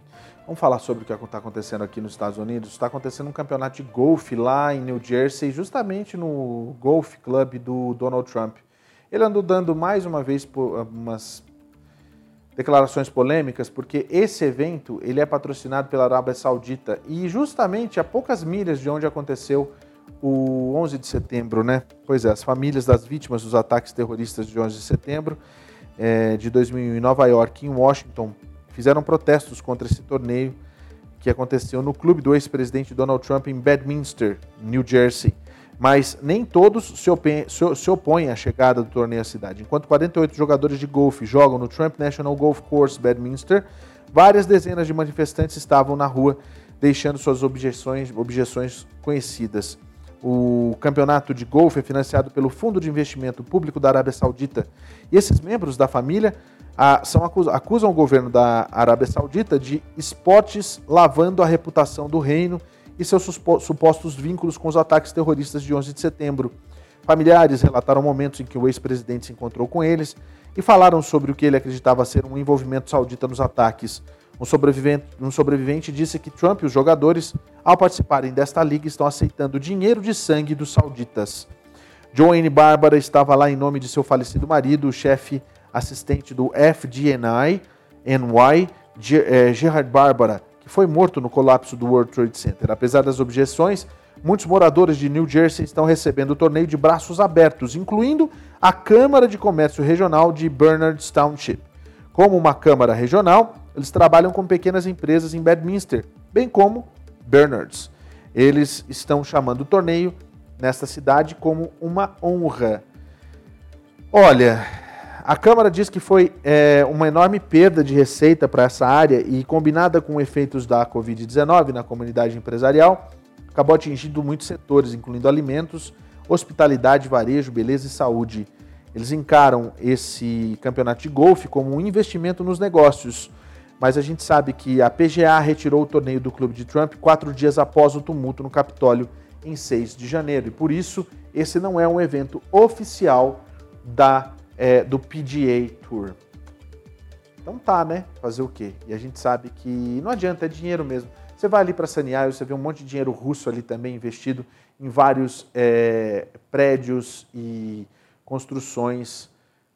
[SPEAKER 4] vamos falar sobre o que está acontecendo aqui nos Estados Unidos. Está acontecendo um campeonato de golfe lá em New Jersey, justamente no Golf Club do Donald Trump. Ele andou dando mais uma vez umas declarações polêmicas, porque esse evento ele é patrocinado pela Arábia Saudita e justamente a poucas milhas de onde aconteceu o 11 de setembro, né? Pois é, as famílias das vítimas dos ataques terroristas de 11 de setembro é, de 2001 em Nova York e em Washington fizeram protestos contra esse torneio que aconteceu no clube do ex-presidente Donald Trump em Bedminster, New Jersey. Mas nem todos se opõem, se opõem à chegada do torneio à cidade. Enquanto 48 jogadores de golfe jogam no Trump National Golf Course Bedminster, várias dezenas de manifestantes estavam na rua deixando suas objeções, objeções conhecidas. O campeonato de golfe é financiado pelo Fundo de Investimento Público da Arábia Saudita. E esses membros da família ah, são, acusam o governo da Arábia Saudita de esportes lavando a reputação do reino e seus supostos vínculos com os ataques terroristas de 11 de setembro. Familiares relataram momentos em que o ex-presidente se encontrou com eles e falaram sobre o que ele acreditava ser um envolvimento saudita nos ataques. Um sobrevivente, um sobrevivente disse que Trump e os jogadores, ao participarem desta liga, estão aceitando dinheiro de sangue dos sauditas. Joanne Bárbara estava lá em nome de seu falecido marido, o chefe assistente do FDNI, NY, eh, Gerard Bárbara, que foi morto no colapso do World Trade Center. Apesar das objeções, muitos moradores de New Jersey estão recebendo o torneio de braços abertos, incluindo a Câmara de Comércio Regional de Bernards Township. Como uma Câmara Regional, eles trabalham com pequenas empresas em Bedminster, bem como Bernards. Eles estão chamando o torneio nesta cidade como uma honra. Olha, a Câmara diz que foi é, uma enorme perda de receita para essa área e, combinada com efeitos da Covid-19 na comunidade empresarial, acabou atingindo muitos setores, incluindo alimentos, hospitalidade, varejo, beleza e saúde. Eles encaram esse campeonato de golfe como um investimento nos negócios mas a gente sabe que a PGA retirou o torneio do clube de Trump quatro dias após o tumulto no Capitólio em 6 de janeiro. E por isso, esse não é um evento oficial da, é, do PGA Tour. Então tá, né? Fazer o quê? E a gente sabe que não adianta, é dinheiro mesmo. Você vai ali para Saniaio, você vê um monte de dinheiro russo ali também investido em vários é, prédios e construções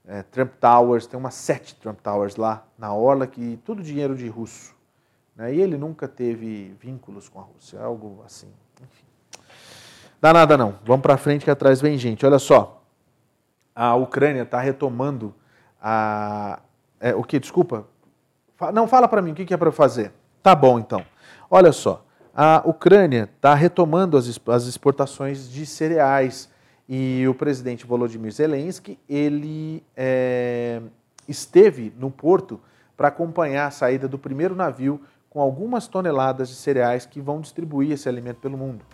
[SPEAKER 4] é, Trump Towers, tem umas sete Trump Towers lá na Orla, que tudo dinheiro de russo. Né? E ele nunca teve vínculos com a Rússia, algo assim. Enfim. Dá nada não, vamos para frente que atrás vem gente. Olha só, a Ucrânia está retomando a... É, o que? Desculpa? Não, fala para mim, o que é para fazer? Tá bom então. Olha só, a Ucrânia está retomando as exportações de cereais, e o presidente Volodymyr Zelensky, ele é, esteve no porto para acompanhar a saída do primeiro navio com algumas toneladas de cereais que vão distribuir esse alimento pelo mundo.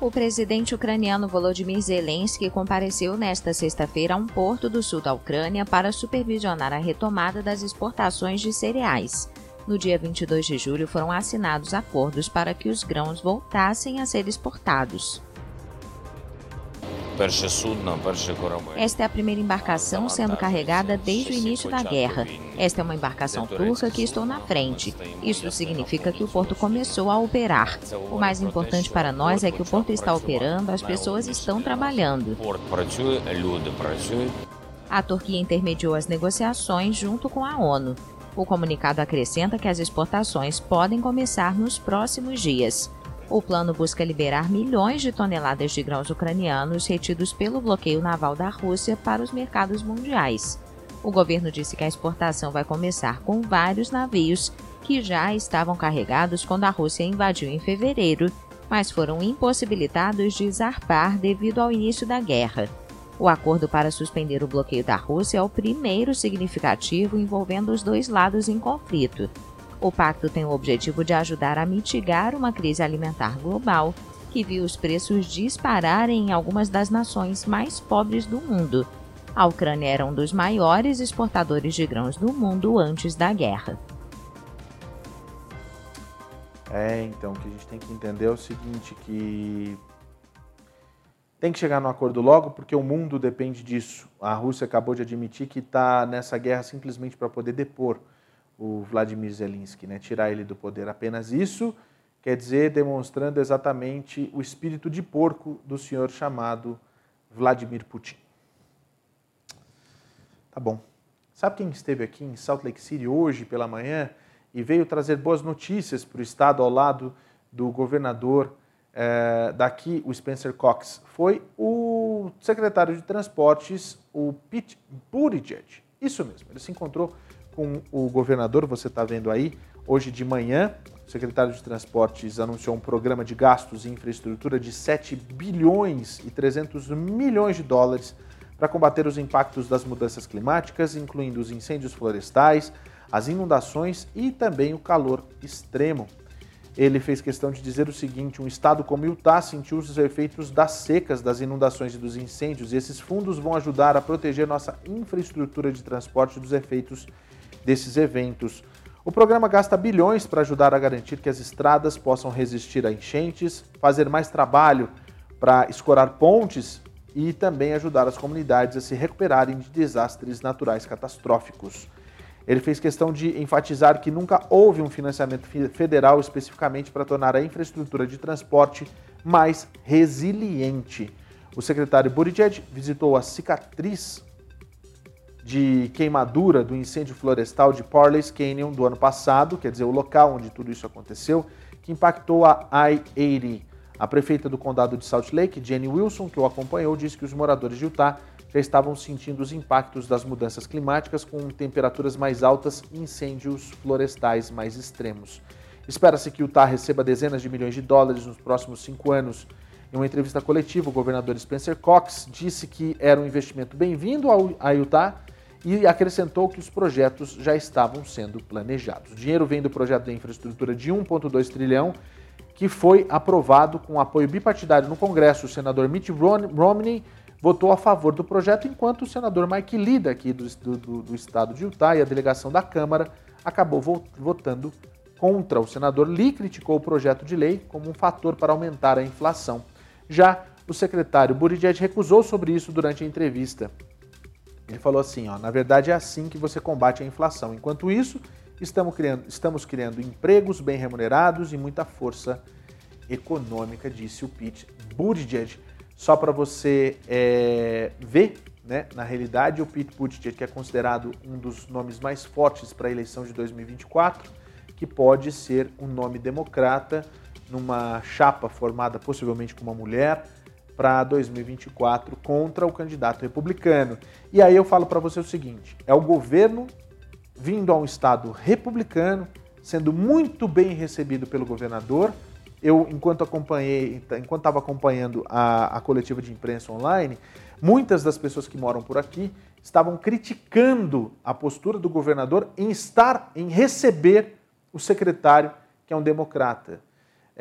[SPEAKER 12] O presidente ucraniano Volodymyr Zelensky compareceu nesta sexta-feira a um porto do sul da Ucrânia para supervisionar a retomada das exportações de cereais. No dia 22 de julho foram assinados acordos para que os grãos voltassem a ser exportados. Esta é a primeira embarcação sendo carregada desde o início da guerra. Esta é uma embarcação turca que estou na frente. Isso significa que o porto começou a operar. O mais importante para nós é que o porto está operando, as pessoas estão trabalhando. A Turquia intermediou as negociações junto com a ONU. O comunicado acrescenta que as exportações podem começar nos próximos dias. O plano busca liberar milhões de toneladas de grãos ucranianos retidos pelo bloqueio naval da Rússia para os mercados mundiais. O governo disse que a exportação vai começar com vários navios que já estavam carregados quando a Rússia invadiu em fevereiro, mas foram impossibilitados de zarpar devido ao início da guerra. O acordo para suspender o bloqueio da Rússia é o primeiro significativo envolvendo os dois lados em conflito. O pacto tem o objetivo de ajudar a mitigar uma crise alimentar global que viu os preços dispararem em algumas das nações mais pobres do mundo. A Ucrânia era um dos maiores exportadores de grãos do mundo antes da guerra.
[SPEAKER 4] É, então, o que a gente tem que entender é o seguinte, que tem que chegar no acordo logo, porque o mundo depende disso. A Rússia acabou de admitir que está nessa guerra simplesmente para poder depor o Vladimir Zelensky, né? tirar ele do poder. Apenas isso quer dizer demonstrando exatamente o espírito de porco do senhor chamado Vladimir Putin. Tá bom. Sabe quem esteve aqui em Salt Lake City hoje pela manhã e veio trazer boas notícias para o estado ao lado do governador é, daqui, o Spencer Cox? Foi o secretário de Transportes, o Pete Buttigieg. Isso mesmo, ele se encontrou com o governador, você está vendo aí, hoje de manhã, o secretário de Transportes anunciou um programa de gastos em infraestrutura de 7 bilhões e 300 milhões de dólares para combater os impactos das mudanças climáticas, incluindo os incêndios florestais, as inundações e também o calor extremo. Ele fez questão de dizer o seguinte: um estado como Utah sentiu os efeitos das secas, das inundações e dos incêndios, e esses fundos vão ajudar a proteger nossa infraestrutura de transporte dos efeitos desses eventos. O programa gasta bilhões para ajudar a garantir que as estradas possam resistir a enchentes, fazer mais trabalho para escorar pontes e também ajudar as comunidades a se recuperarem de desastres naturais catastróficos. Ele fez questão de enfatizar que nunca houve um financiamento federal especificamente para tornar a infraestrutura de transporte mais resiliente. O secretário Buttigieg visitou a cicatriz de queimadura do incêndio florestal de Parley's Canyon do ano passado, quer dizer, o local onde tudo isso aconteceu, que impactou a I-80. A prefeita do condado de Salt Lake, Jenny Wilson, que o acompanhou, disse que os moradores de Utah já estavam sentindo os impactos das mudanças climáticas com temperaturas mais altas e incêndios florestais mais extremos. Espera-se que Utah receba dezenas de milhões de dólares nos próximos cinco anos. Em uma entrevista coletiva, o governador Spencer Cox disse que era um investimento bem-vindo a Utah e acrescentou que os projetos já estavam sendo planejados. O dinheiro vem do projeto de infraestrutura de 1,2 trilhão, que foi aprovado com apoio bipartidário no Congresso. O senador Mitt Romney votou a favor do projeto, enquanto o senador Mike Lee, daqui do, do, do estado de Utah, e a delegação da Câmara acabou votando contra. O senador Lee criticou o projeto de lei como um fator para aumentar a inflação. Já o secretário Buttigieg recusou sobre isso durante a entrevista. Ele falou assim, ó, na verdade é assim que você combate a inflação. Enquanto isso, estamos criando, estamos criando empregos bem remunerados e muita força econômica, disse o Pete Buttigieg. Só para você é, ver, né, na realidade, o Pete Buttigieg, que é considerado um dos nomes mais fortes para a eleição de 2024, que pode ser um nome democrata numa chapa formada possivelmente com uma mulher, para 2024 contra o candidato republicano. E aí eu falo para você o seguinte: é o governo vindo a um estado republicano, sendo muito bem recebido pelo governador. Eu, enquanto acompanhei, enquanto estava acompanhando a, a coletiva de imprensa online, muitas das pessoas que moram por aqui estavam criticando a postura do governador em estar, em receber o secretário, que é um democrata.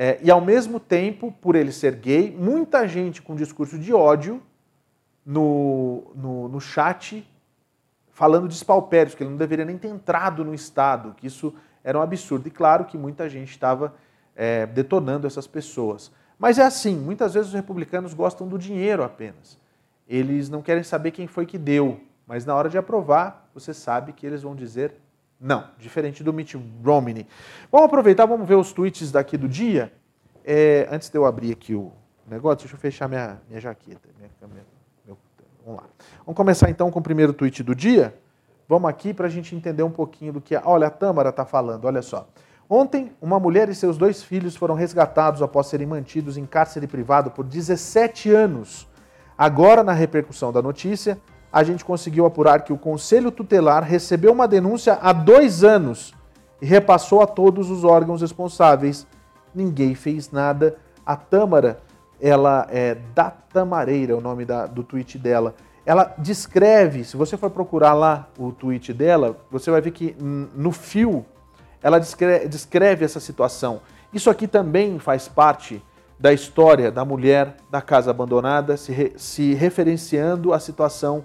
[SPEAKER 4] É, e ao mesmo tempo, por ele ser gay, muita gente com discurso de ódio no, no, no chat falando de espalpérios, que ele não deveria nem ter entrado no Estado, que isso era um absurdo. E claro que muita gente estava é, detonando essas pessoas. Mas é assim, muitas vezes os republicanos gostam do dinheiro apenas. Eles não querem saber quem foi que deu, mas na hora de aprovar, você sabe que eles vão dizer não, diferente do Mitt Romney. Vamos aproveitar, vamos ver os tweets daqui do dia. É, antes de eu abrir aqui o negócio, deixa eu fechar minha, minha jaqueta. Minha, minha, meu, vamos lá. Vamos começar então com o primeiro tweet do dia. Vamos aqui para a gente entender um pouquinho do que. É. Olha, a Tâmara está falando, olha só. Ontem, uma mulher e seus dois filhos foram resgatados após serem mantidos em cárcere privado por 17 anos. Agora, na repercussão da notícia, a gente conseguiu apurar que o Conselho Tutelar recebeu uma denúncia há dois anos e repassou a todos os órgãos responsáveis. Ninguém fez nada. A Tâmara, ela é da Tamareira, o nome da, do tweet dela. Ela descreve, se você for procurar lá o tweet dela, você vai ver que no fio ela descreve, descreve essa situação. Isso aqui também faz parte da história da mulher da casa abandonada, se, re, se referenciando à situação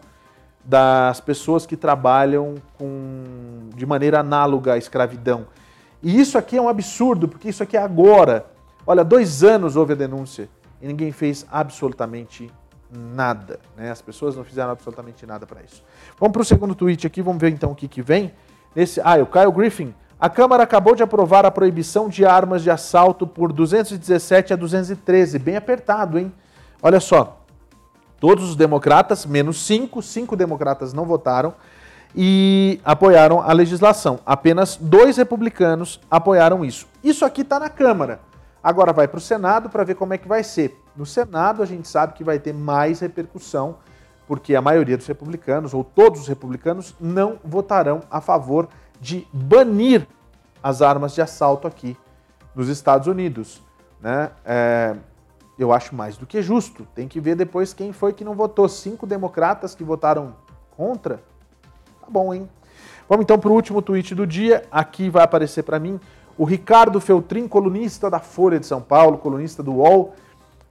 [SPEAKER 4] das pessoas que trabalham com, de maneira análoga à escravidão. E isso aqui é um absurdo, porque isso aqui é agora. Olha, dois anos houve a denúncia e ninguém fez absolutamente nada. Né? As pessoas não fizeram absolutamente nada para isso. Vamos para o segundo tweet aqui, vamos ver então o que, que vem. Nesse, ah, o Kyle Griffin. A Câmara acabou de aprovar a proibição de armas de assalto por 217 a 213. Bem apertado, hein? Olha só. Todos os democratas, menos cinco, cinco democratas não votaram e apoiaram a legislação. Apenas dois republicanos apoiaram isso. Isso aqui está na Câmara. Agora vai para o Senado para ver como é que vai ser. No Senado a gente sabe que vai ter mais repercussão, porque a maioria dos republicanos, ou todos os republicanos, não votarão a favor de banir as armas de assalto aqui nos Estados Unidos. Né? É, eu acho mais do que justo. Tem que ver depois quem foi que não votou. Cinco democratas que votaram contra? Tá bom, hein? Vamos então para o último tweet do dia. Aqui vai aparecer para mim o Ricardo Feltrin, colunista da Folha de São Paulo, colunista do UOL.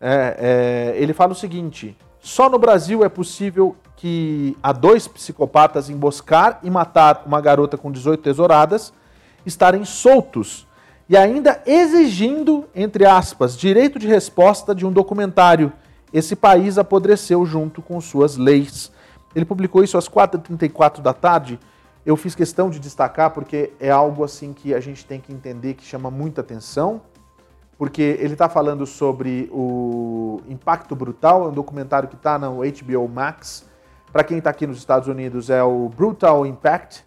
[SPEAKER 4] É, é, ele fala o seguinte: só no Brasil é possível que há dois psicopatas emboscar e matar uma garota com 18 tesouradas estarem soltos e ainda exigindo, entre aspas, direito de resposta de um documentário. Esse país apodreceu junto com suas leis. Ele publicou isso às 4h34 da tarde. Eu fiz questão de destacar porque é algo assim que a gente tem que entender que chama muita atenção, porque ele está falando sobre o Impacto Brutal, é um documentário que está no HBO Max. Para quem está aqui nos Estados Unidos, é o Brutal Impact,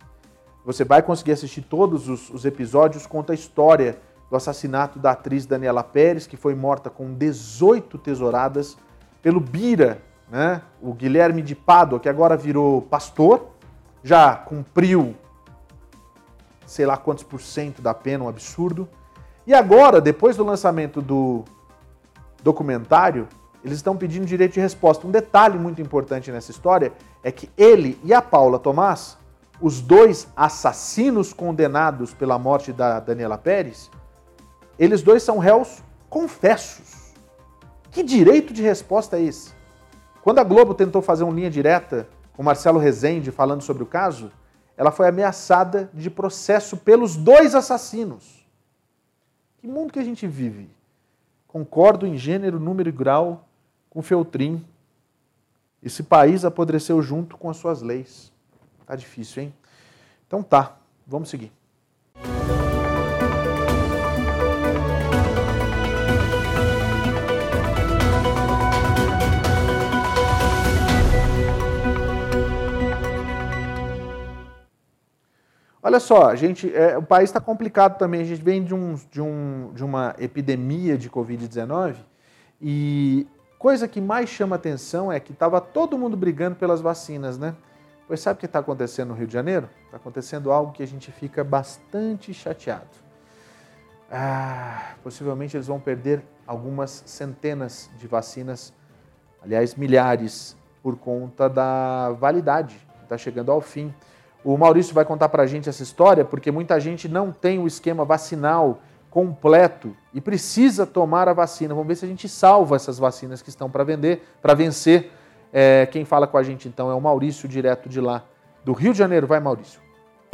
[SPEAKER 4] você vai conseguir assistir todos os, os episódios, conta a história do assassinato da atriz Daniela Pérez, que foi morta com 18 tesouradas pelo Bira, né? o Guilherme de Pádua, que agora virou pastor, já cumpriu sei lá quantos por cento da pena, um absurdo. E agora, depois do lançamento do documentário, eles estão pedindo direito de resposta. Um detalhe muito importante nessa história é que ele e a Paula Tomás os dois assassinos condenados pela morte da Daniela Pérez, eles dois são réus confessos. Que direito de resposta é esse? Quando a Globo tentou fazer uma linha direta com Marcelo Rezende falando sobre o caso, ela foi ameaçada de processo pelos dois assassinos. Que mundo que a gente vive? Concordo em gênero, número e grau com Feltrin. Esse país apodreceu junto com as suas leis. Tá difícil, hein? Então tá, vamos seguir. Olha só, gente, é, o país está complicado também. A gente vem de, um, de, um, de uma epidemia de Covid-19 e coisa que mais chama atenção é que estava todo mundo brigando pelas vacinas, né? Pois sabe o que está acontecendo no Rio de Janeiro? Está acontecendo algo que a gente fica bastante chateado. Ah, possivelmente eles vão perder algumas centenas de vacinas, aliás, milhares, por conta da validade está chegando ao fim. O Maurício vai contar para a gente essa história porque muita gente não tem o esquema vacinal completo e precisa tomar a vacina. Vamos ver se a gente salva essas vacinas que estão para vender, para vencer. É, quem fala com a gente então é o Maurício, direto de lá do Rio de Janeiro. Vai, Maurício.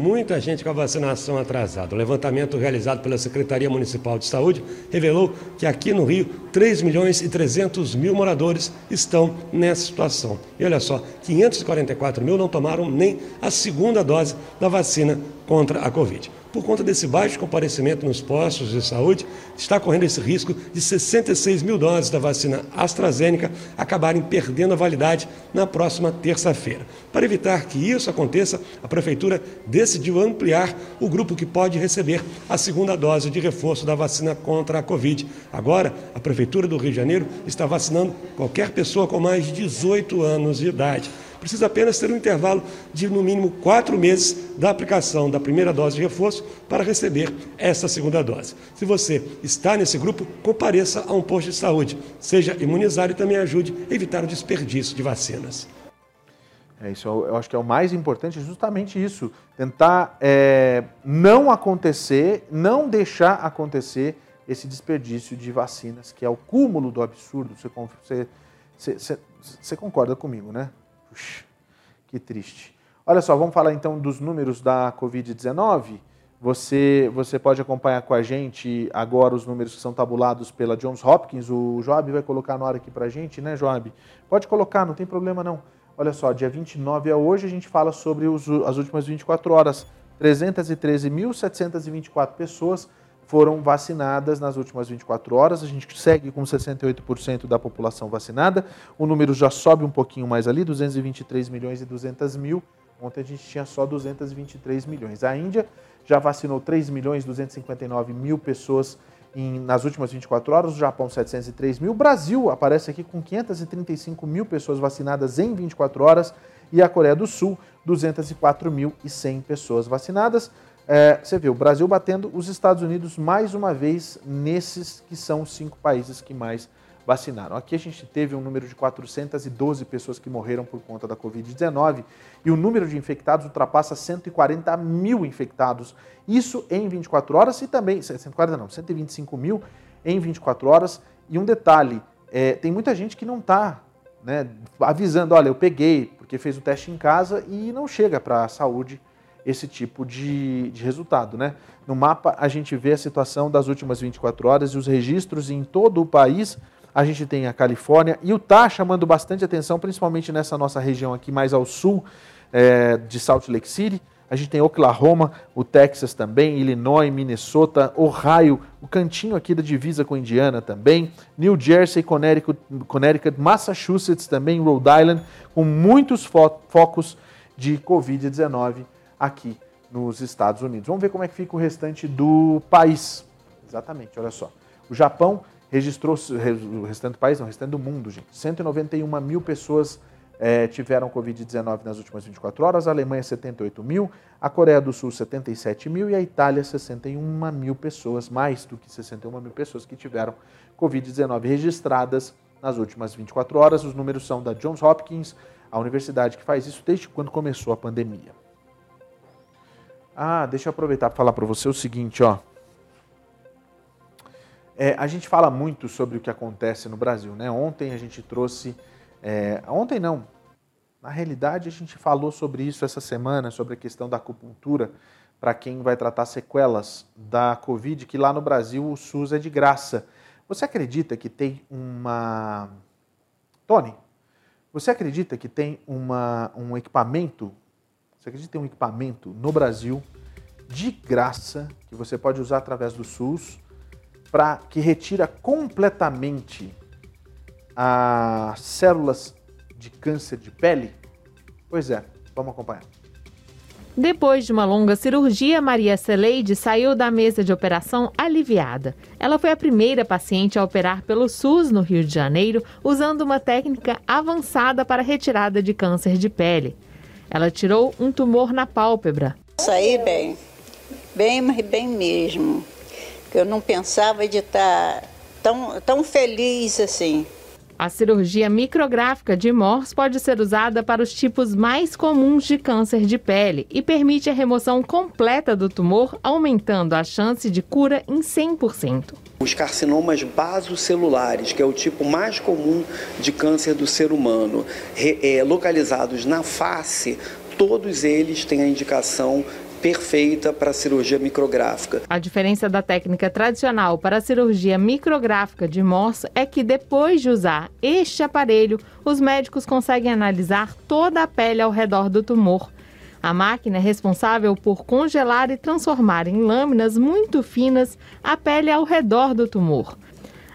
[SPEAKER 5] Muita gente com a vacinação atrasada. O levantamento realizado pela Secretaria Municipal de Saúde revelou que aqui no Rio, 3 milhões e 300 mil moradores estão nessa situação. E olha só, 544 mil não tomaram nem a segunda dose da vacina contra a Covid por conta desse baixo comparecimento nos postos de saúde, está correndo esse risco de 66 mil doses da vacina AstraZeneca acabarem perdendo a validade na próxima terça-feira. Para evitar que isso aconteça, a Prefeitura decidiu ampliar o grupo que pode receber a segunda dose de reforço da vacina contra a Covid. Agora, a Prefeitura do Rio de Janeiro está vacinando qualquer pessoa com mais de 18 anos de idade precisa apenas ter um intervalo de no mínimo quatro meses da aplicação da primeira dose de reforço para receber essa segunda dose. Se você está nesse grupo, compareça a um posto de saúde, seja imunizado e também ajude a evitar o desperdício de vacinas.
[SPEAKER 4] É isso, eu acho que é o mais importante, justamente isso, tentar é, não acontecer, não deixar acontecer esse desperdício de vacinas, que é o cúmulo do absurdo. Você, você, você, você concorda comigo, né? Que triste. Olha só, vamos falar então dos números da Covid-19. Você, você pode acompanhar com a gente agora os números que são tabulados pela Johns Hopkins. O Joab vai colocar na hora aqui para a gente, né, Joab? Pode colocar, não tem problema não. Olha só, dia 29 é hoje, a gente fala sobre os, as últimas 24 horas. 313.724 pessoas foram vacinadas nas últimas 24 horas. A gente segue com 68% da população vacinada. O número já sobe um pouquinho mais ali, 223 milhões e 200 mil. Ontem a gente tinha só 223 milhões. A Índia já vacinou 3 milhões e 259 mil pessoas em, nas últimas 24 horas. O Japão, 703 mil. O Brasil aparece aqui com 535 mil pessoas vacinadas em 24 horas. E a Coreia do Sul, 204.100 pessoas vacinadas. É, você vê o Brasil batendo os Estados Unidos mais uma vez nesses que são os cinco países que mais vacinaram. Aqui a gente teve um número de 412 pessoas que morreram por conta da Covid-19 e o número de infectados ultrapassa 140 mil infectados. Isso em 24 horas e também, 140 não, 125 mil em 24 horas. E um detalhe, é, tem muita gente que não está né, avisando, olha, eu peguei porque fez o teste em casa e não chega para a saúde esse tipo de, de resultado. Né? No mapa, a gente vê a situação das últimas 24 horas e os registros em todo o país. A gente tem a Califórnia e o Utah chamando bastante atenção, principalmente nessa nossa região aqui mais ao sul é, de Salt Lake City. A gente tem Oklahoma, o Texas também, Illinois, Minnesota, Ohio, o cantinho aqui da divisa com Indiana também, New Jersey, Connecticut, Connecticut Massachusetts também, Rhode Island, com muitos fo focos de Covid-19 aqui nos Estados Unidos. Vamos ver como é que fica o restante do país. Exatamente, olha só. O Japão registrou, o restante do país, não, o restante do mundo, gente. 191 mil pessoas é, tiveram Covid-19 nas últimas 24 horas, a Alemanha 78 mil, a Coreia do Sul 77 mil e a Itália 61 mil pessoas, mais do que 61 mil pessoas que tiveram Covid-19 registradas nas últimas 24 horas. Os números são da Johns Hopkins, a universidade que faz isso desde quando começou a pandemia. Ah, deixa eu aproveitar para falar para você o seguinte, ó. É, a gente fala muito sobre o que acontece no Brasil, né? Ontem a gente trouxe, é, ontem não, na realidade a gente falou sobre isso essa semana, sobre a questão da acupuntura para quem vai tratar sequelas da Covid, que lá no Brasil o SUS é de graça. Você acredita que tem uma, Tony? Você acredita que tem uma, um equipamento você acredita que tem um equipamento no Brasil de graça que você pode usar através do SUS para que retira completamente as células de câncer de pele? Pois é, vamos acompanhar.
[SPEAKER 15] Depois de uma longa cirurgia, Maria Celeide saiu da mesa de operação aliviada. Ela foi a primeira paciente a operar pelo SUS no Rio de Janeiro, usando uma técnica avançada para retirada de câncer de pele. Ela tirou um tumor na pálpebra.
[SPEAKER 16] Saí bem, bem, mas bem mesmo. Eu não pensava de estar tão, tão feliz assim.
[SPEAKER 15] A cirurgia micrográfica de Morse pode ser usada para os tipos mais comuns de câncer de pele e permite a remoção completa do tumor, aumentando a chance de cura em 100%.
[SPEAKER 17] Os carcinomas basocelulares, que é o tipo mais comum de câncer do ser humano, é, localizados na face, todos eles têm a indicação perfeita para a cirurgia micrográfica.
[SPEAKER 15] A diferença da técnica tradicional para a cirurgia micrográfica de Morse é que depois de usar este aparelho, os médicos conseguem analisar toda a pele ao redor do tumor. A máquina é responsável por congelar e transformar em lâminas muito finas a pele ao redor do tumor.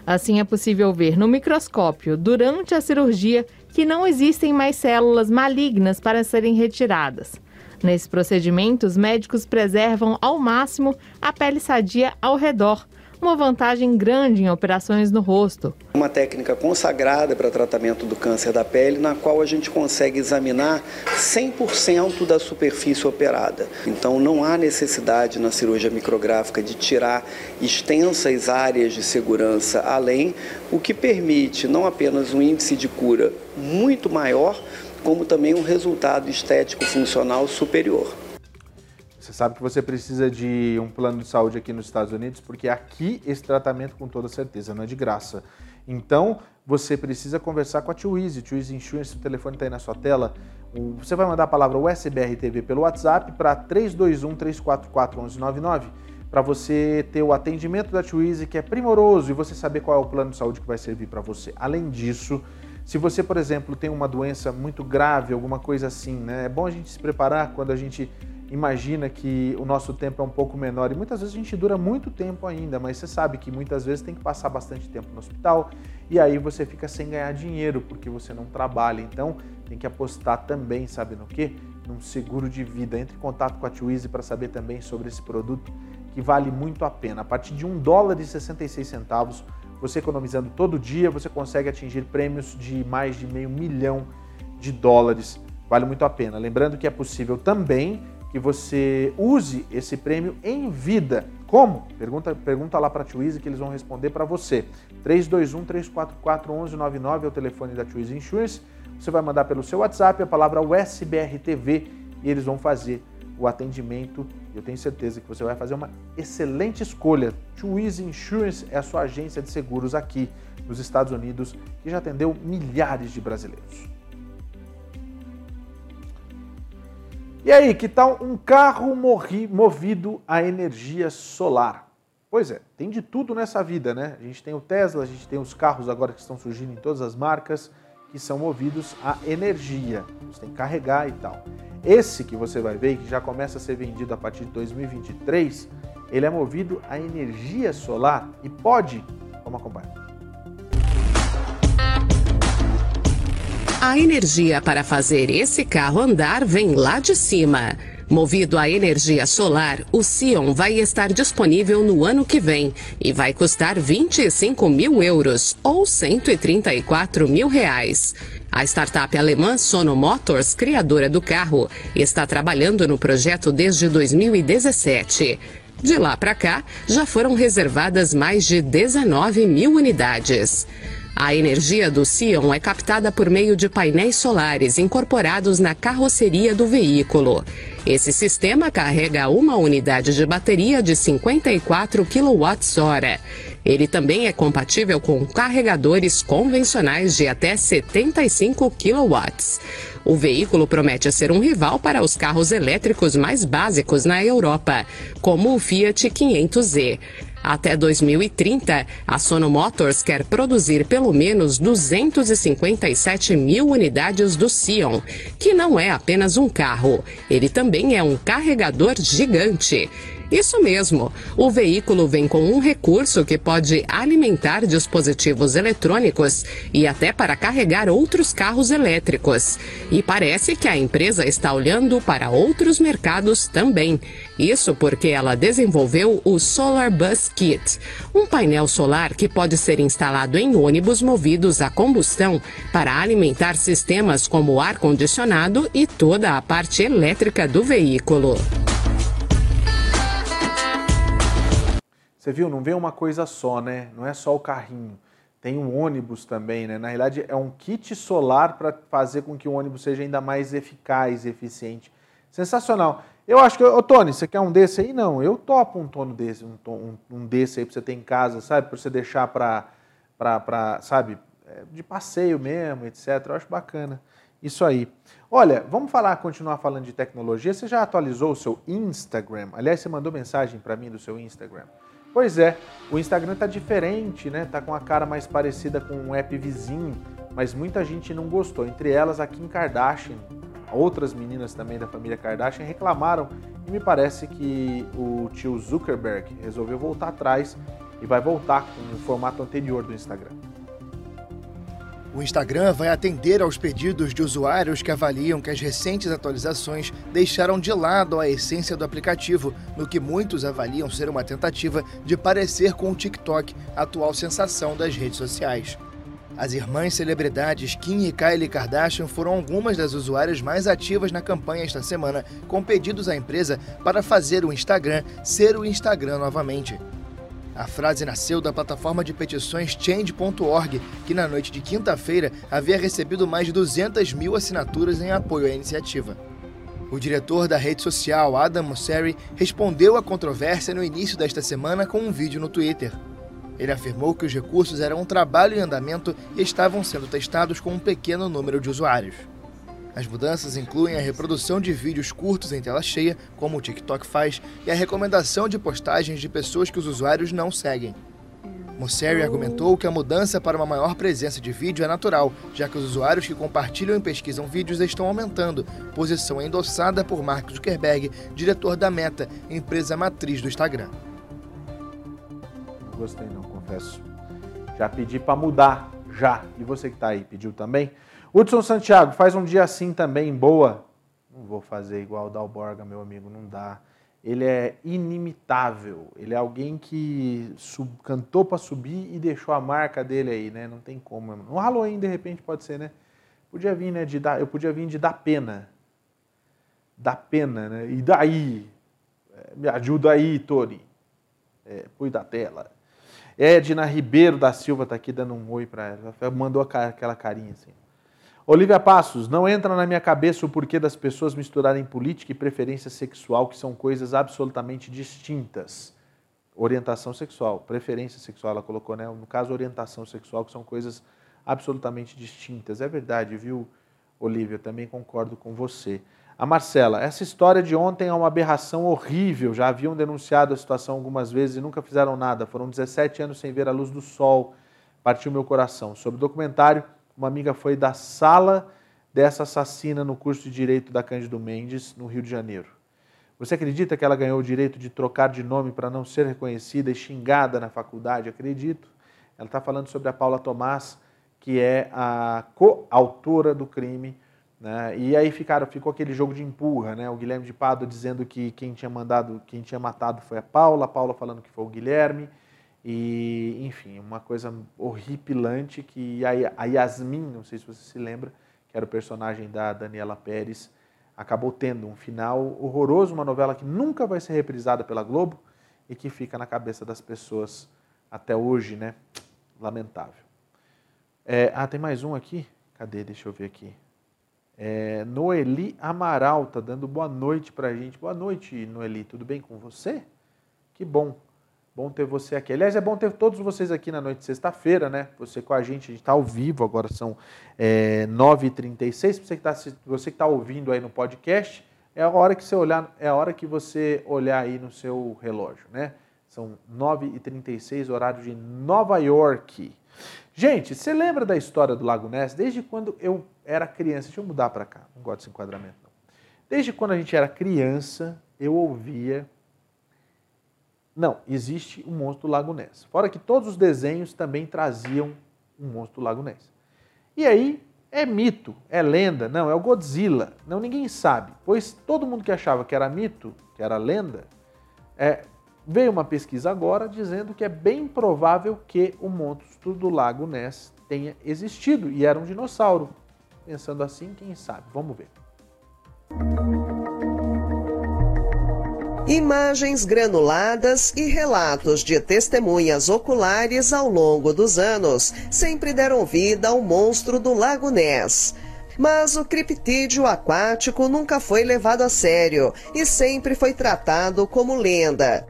[SPEAKER 15] Assim é possível ver no microscópio, durante a cirurgia, que não existem mais células malignas para serem retiradas. Nesse procedimento, os médicos preservam ao máximo a pele sadia ao redor, uma vantagem grande em operações no rosto.
[SPEAKER 17] Uma técnica consagrada para tratamento do câncer da pele, na qual a gente consegue examinar 100% da superfície operada. Então não há necessidade na cirurgia micrográfica de tirar extensas áreas de segurança além, o que permite não apenas um índice de cura muito maior, como também um resultado estético funcional superior.
[SPEAKER 4] Você sabe que você precisa de um plano de saúde aqui nos Estados Unidos, porque aqui esse tratamento, com toda certeza, não é de graça. Então, você precisa conversar com a Tio Easy, Tio Easy Insurance, o telefone está aí na sua tela. Você vai mandar a palavra USBR TV pelo WhatsApp para 321-344-1199 para você ter o atendimento da Easy, que é primoroso, e você saber qual é o plano de saúde que vai servir para você. Além disso, se você, por exemplo, tem uma doença muito grave, alguma coisa assim, né? É bom a gente se preparar quando a gente imagina que o nosso tempo é um pouco menor e muitas vezes a gente dura muito tempo ainda, mas você sabe que muitas vezes tem que passar bastante tempo no hospital e aí você fica sem ganhar dinheiro porque você não trabalha. Então tem que apostar também, sabe no que? Num seguro de vida. Entre em contato com a Twizy para saber também sobre esse produto que vale muito a pena. A partir de um dólar e 66 centavos você economizando todo dia, você consegue atingir prêmios de mais de meio milhão de dólares. Vale muito a pena. Lembrando que é possível também que você use esse prêmio em vida. Como? Pergunta, pergunta lá para a Twizy que eles vão responder para você. 321-344-1199 é o telefone da Twizy Insurance. Você vai mandar pelo seu WhatsApp a palavra USBRTV e eles vão fazer o atendimento. Eu tenho certeza que você vai fazer uma excelente escolha. Twizy Insurance é a sua agência de seguros aqui nos Estados Unidos que já atendeu milhares de brasileiros. E aí, que tal um carro movido a energia solar? Pois é, tem de tudo nessa vida, né? A gente tem o Tesla, a gente tem os carros agora que estão surgindo em todas as marcas que são movidos a energia. Você tem que carregar e tal. Esse que você vai ver, que já começa a ser vendido a partir de 2023, ele é movido a energia solar e pode, vamos acompanhar.
[SPEAKER 18] A energia para fazer esse carro andar vem lá de cima. Movido a energia solar, o Sion vai estar disponível no ano que vem e vai custar 25 mil euros ou 134 mil reais. A startup alemã Sono Motors, criadora do carro, está trabalhando no projeto desde 2017. De lá para cá, já foram reservadas mais de 19 mil unidades. A energia do Sion é captada por meio de painéis solares incorporados na carroceria do veículo. Esse sistema carrega uma unidade de bateria de 54 kWh. Ele também é compatível com carregadores convencionais de até 75 kW. O veículo promete ser um rival para os carros elétricos mais básicos na Europa, como o Fiat 500e. Até 2030, a Sono Motors quer produzir pelo menos 257 mil unidades do Sion, que não é apenas um carro, ele também é um carregador gigante. Isso mesmo, o veículo vem com um recurso que pode alimentar dispositivos eletrônicos e até para carregar outros carros elétricos. E parece que a empresa está olhando para outros mercados também. Isso porque ela desenvolveu o Solar Bus Kit, um painel solar que pode ser instalado em ônibus movidos a combustão para alimentar sistemas como ar-condicionado e toda a parte elétrica do veículo.
[SPEAKER 4] Você viu? Não vem uma coisa só, né? Não é só o carrinho. Tem um ônibus também, né? Na realidade, é um kit solar para fazer com que o ônibus seja ainda mais eficaz e eficiente. Sensacional. Eu acho que, ô Tony, você quer um desse aí? Não, eu topo um tono desse, um, um, um desse aí para você ter em casa, sabe? Para você deixar para, sabe, é, de passeio mesmo, etc. Eu acho bacana. Isso aí. Olha, vamos falar, continuar falando de tecnologia. Você já atualizou o seu Instagram? Aliás, você mandou mensagem para mim do seu Instagram. Pois é, o Instagram tá diferente, né? Tá com a cara mais parecida com um app vizinho, mas muita gente não gostou. Entre elas, a Kim Kardashian, outras meninas também da família Kardashian reclamaram e me parece que o tio Zuckerberg resolveu voltar atrás e vai voltar com o formato anterior do Instagram.
[SPEAKER 10] O Instagram vai atender aos pedidos de usuários que avaliam que as recentes atualizações deixaram de lado a essência do aplicativo, no que muitos avaliam ser uma tentativa de parecer com o TikTok, atual sensação das redes sociais. As irmãs celebridades Kim e Kylie Kardashian foram algumas das usuárias mais ativas na campanha esta semana, com pedidos à empresa para fazer o Instagram ser o Instagram novamente. A frase nasceu da plataforma de petições Change.org, que na noite de quinta-feira havia recebido mais de 200 mil assinaturas em apoio à iniciativa. O diretor da rede social, Adam Mosseri, respondeu à controvérsia no início desta semana com um vídeo no Twitter. Ele afirmou que os recursos eram um trabalho em andamento e estavam sendo testados com um pequeno número de usuários. As mudanças incluem a reprodução de vídeos curtos em tela cheia, como o TikTok faz, e a recomendação de postagens de pessoas que os usuários não seguem. Mosseri argumentou que a mudança para uma maior presença de vídeo é natural, já que os usuários que compartilham e pesquisam vídeos estão aumentando, posição endossada por Mark Zuckerberg, diretor da Meta, empresa matriz do Instagram.
[SPEAKER 4] Não gostei não, confesso. Já pedi para mudar, já. E você que está aí, pediu também? Hudson Santiago, faz um dia assim também, boa. Não vou fazer igual o Dalborga, meu amigo, não dá. Ele é inimitável. Ele é alguém que sub, cantou para subir e deixou a marca dele aí, né? Não tem como. No Halloween, de repente, pode ser, né? Podia vir, né? De dar, eu podia vir de dar pena. Dar pena, né? E daí? É, me ajuda aí, Tori. É, da tela. Edna Ribeiro da Silva tá aqui dando um oi para ela. Mandou aquela carinha assim. Olivia Passos, não entra na minha cabeça o porquê das pessoas misturarem política e preferência sexual, que são coisas absolutamente distintas. Orientação sexual, preferência sexual, ela colocou, né? No caso, orientação sexual, que são coisas absolutamente distintas. É verdade, viu, Olivia? Eu também concordo com você. A Marcela, essa história de ontem é uma aberração horrível. Já haviam denunciado a situação algumas vezes e nunca fizeram nada. Foram 17 anos sem ver a luz do sol. Partiu meu coração. Sobre o documentário, uma amiga foi da sala dessa assassina no curso de Direito da Cândido Mendes, no Rio de Janeiro. Você acredita que ela ganhou o direito de trocar de nome para não ser reconhecida e xingada na faculdade? Acredito. Ela está falando sobre a Paula Tomás, que é a coautora do crime. Né? E aí ficaram, ficou aquele jogo de empurra, né? O Guilherme de Pado dizendo que quem tinha mandado, quem tinha matado foi a Paula, a Paula falando que foi o Guilherme. E, enfim, uma coisa horripilante que a Yasmin, não sei se você se lembra, que era o personagem da Daniela Pérez, acabou tendo um final horroroso, uma novela que nunca vai ser reprisada pela Globo e que fica na cabeça das pessoas até hoje, né? Lamentável. É, ah, tem mais um aqui? Cadê? Deixa eu ver aqui. É, Noeli Amaral tá dando boa noite pra gente. Boa noite, Noeli. Tudo bem com você? Que bom. Bom ter você aqui. Aliás, é bom ter todos vocês aqui na noite de sexta-feira, né? Você com a gente, a gente está ao vivo, agora são é, 9h36. Você que está tá ouvindo aí no podcast, é a hora que você olhar, é a hora que você olhar aí no seu relógio, né? São 9h36, horário de Nova York. Gente, você lembra da história do Lago Ness? Desde quando eu era criança, deixa eu mudar para cá, não gosto desse enquadramento não. Desde quando a gente era criança, eu ouvia não, existe o um monstro do Lago Ness. Fora que todos os desenhos também traziam um monstro do Lago Ness. E aí, é mito, é lenda, não, é o Godzilla. Não, ninguém sabe. Pois todo mundo que achava que era mito, que era lenda, é, veio uma pesquisa agora dizendo que é bem provável que o monstro do Lago Ness tenha existido e era um dinossauro. Pensando assim, quem sabe? Vamos ver.
[SPEAKER 19] Imagens granuladas e relatos de testemunhas oculares ao longo dos anos sempre deram vida ao monstro do Lago Ness. Mas o criptídeo aquático nunca foi levado a sério e sempre foi tratado como lenda.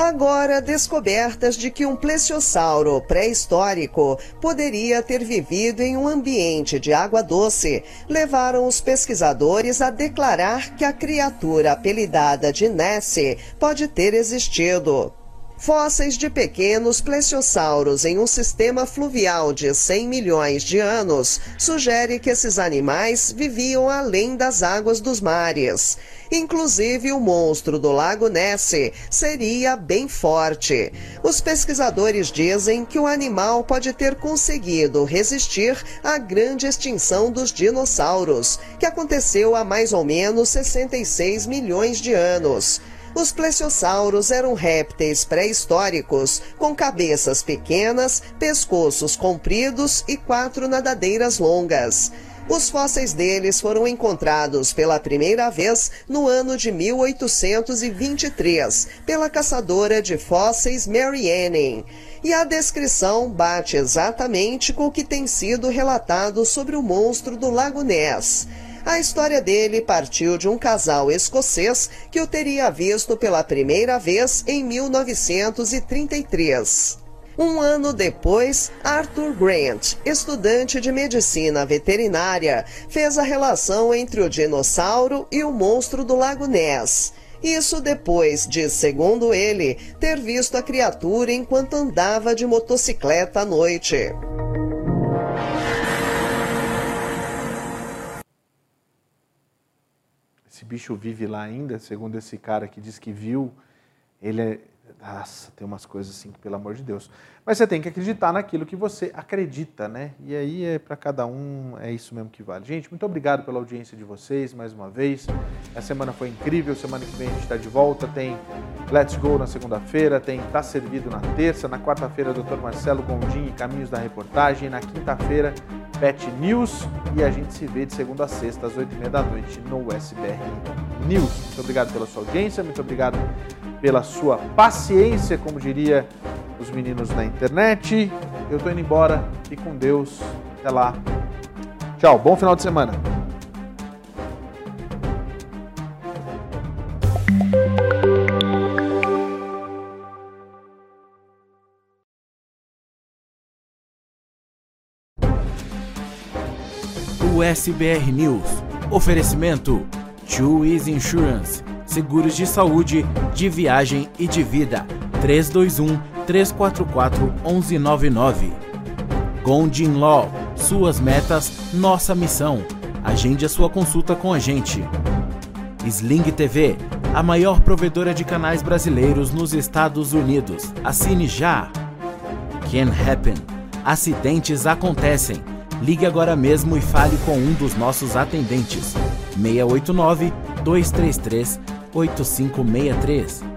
[SPEAKER 19] Agora, descobertas de que um plesiosauro pré-histórico poderia ter vivido em um ambiente de água doce levaram os pesquisadores a declarar que a criatura apelidada de Nessie pode ter existido. Fósseis de pequenos plesiosauros em um sistema fluvial de 100 milhões de anos sugere que esses animais viviam além das águas dos mares. Inclusive, o monstro do Lago Ness seria bem forte. Os pesquisadores dizem que o animal pode ter conseguido resistir à grande extinção dos dinossauros, que aconteceu há mais ou menos 66 milhões de anos. Os plesiosauros eram répteis pré-históricos com cabeças pequenas, pescoços compridos e quatro nadadeiras longas. Os fósseis deles foram encontrados pela primeira vez no ano de 1823 pela caçadora de fósseis Mary Anning. E a descrição bate exatamente com o que tem sido relatado sobre o monstro do Lago Ness. A história dele partiu de um casal escocês que o teria visto pela primeira vez em 1933. Um ano depois, Arthur Grant, estudante de medicina veterinária, fez a relação entre o dinossauro e o monstro do Lago Ness. Isso depois de, segundo ele, ter visto a criatura enquanto andava de motocicleta à noite.
[SPEAKER 4] Esse bicho vive lá ainda, segundo esse cara que diz que viu, ele é. Nossa, tem umas coisas assim que, pelo amor de Deus. Mas você tem que acreditar naquilo que você acredita, né? E aí é para cada um, é isso mesmo que vale. Gente, muito obrigado pela audiência de vocês mais uma vez. A semana foi incrível, semana que vem a gente está de volta. Tem Let's Go na segunda-feira, tem Tá Servido na terça, na quarta-feira, Dr. Marcelo Gondim e Caminhos da Reportagem, na quinta-feira, Pet News e a gente se vê de segunda a sexta às oito e meia da noite no SBR News. Muito obrigado pela sua audiência, muito obrigado pela sua paciência, como diria os meninos da internet. Eu tô indo embora, fique com Deus, até lá. Tchau, bom final de semana.
[SPEAKER 3] O SBR News. Oferecimento: Two Insurance. Seguros de saúde, de viagem e de vida. 321 344 1199. Gondin Law. Suas metas, nossa missão. Agende a sua consulta com a gente. Sling TV, a maior provedora de canais brasileiros nos Estados Unidos. Assine já. Can Happen. Acidentes acontecem. Ligue agora mesmo e fale com um dos nossos atendentes. 689 233 8563